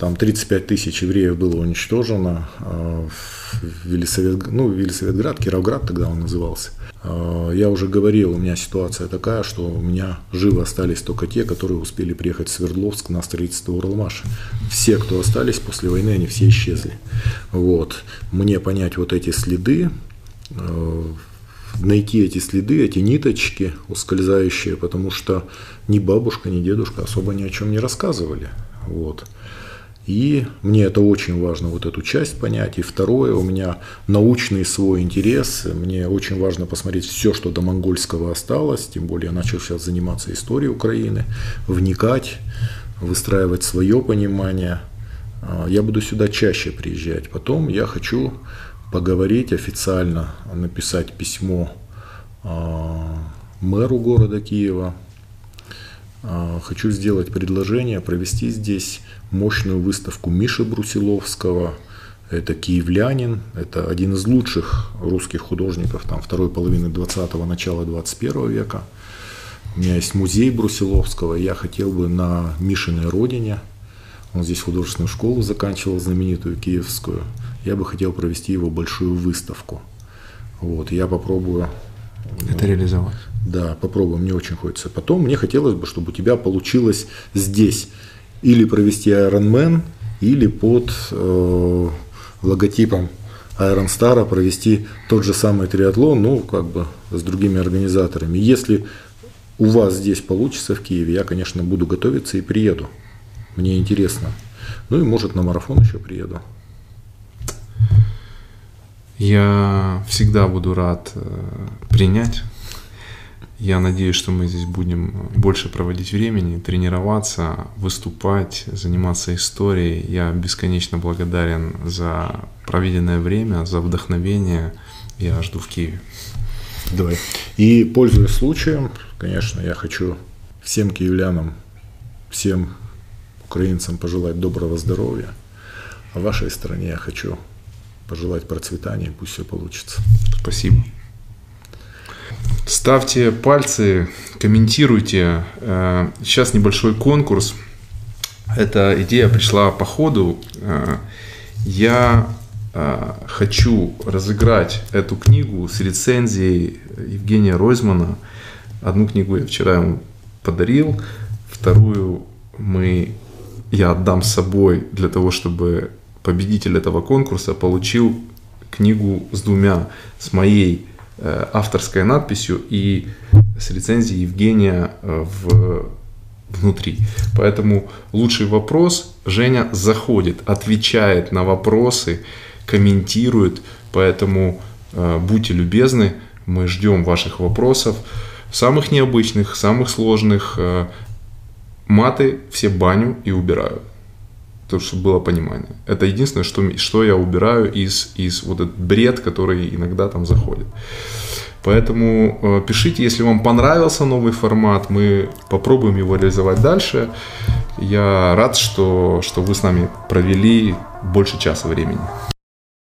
там 35 тысяч евреев было уничтожено а, в Велисовет, ну, Велисоветград, Кировград тогда он назывался. А, я уже говорил, у меня ситуация такая, что у меня живы остались только те, которые успели приехать в Свердловск на строительство Уралмаша. Все, кто остались после войны, они все исчезли. Вот. Мне понять вот эти следы, найти эти следы, эти ниточки ускользающие, потому что ни бабушка, ни дедушка особо ни о чем не рассказывали. Вот. И мне это очень важно, вот эту часть понять. И второе, у меня научный свой интерес. Мне очень важно посмотреть все, что до монгольского осталось. Тем более я начал сейчас заниматься историей Украины, вникать, выстраивать свое понимание. А, я буду сюда чаще приезжать. Потом я хочу поговорить официально, написать письмо а, мэру города Киева, хочу сделать предложение провести здесь мощную выставку Миши Брусиловского. Это киевлянин, это один из лучших русских художников там, второй половины 20-го, начала 21 века. У меня есть музей Брусиловского, я хотел бы на Мишиной родине, он здесь художественную школу заканчивал, знаменитую киевскую, я бы хотел провести его большую выставку. Вот, я попробую это реализовать. Да, попробуем, мне очень хочется. Потом мне хотелось бы, чтобы у тебя получилось здесь или провести Ironman, или под э, логотипом Iron Star провести тот же самый триатлон, ну, как бы с другими организаторами. Если у вас здесь получится в Киеве, я, конечно, буду готовиться и приеду. Мне интересно. Ну и, может, на марафон еще приеду. Я всегда буду рад э, принять. Я надеюсь, что мы здесь будем больше проводить времени, тренироваться, выступать, заниматься историей. Я бесконечно благодарен за проведенное время, за вдохновение. Я жду в Киеве. Давай. И пользуясь случаем, конечно, я хочу всем киевлянам, всем украинцам пожелать доброго здоровья. А вашей стране я хочу пожелать процветания, пусть все получится. Спасибо. Ставьте пальцы, комментируйте. Э, сейчас небольшой конкурс. Эта идея пришла по ходу. Э, я э, хочу разыграть эту книгу с рецензией Евгения Ройзмана. Одну книгу я вчера ему подарил, вторую мы я отдам с собой для того, чтобы победитель этого конкурса получил книгу с двумя, с моей авторской надписью и с рецензией Евгения э, в, внутри. Поэтому лучший вопрос Женя заходит, отвечает на вопросы, комментирует. Поэтому э, будьте любезны, мы ждем ваших вопросов. Самых необычных, самых сложных. Маты все баню и убираю то, чтобы было понимание. Это единственное, что, что я убираю из, из вот этот бред, который иногда там заходит. Поэтому э, пишите, если вам понравился новый формат, мы попробуем его реализовать дальше. Я рад, что, что вы с нами провели больше часа времени.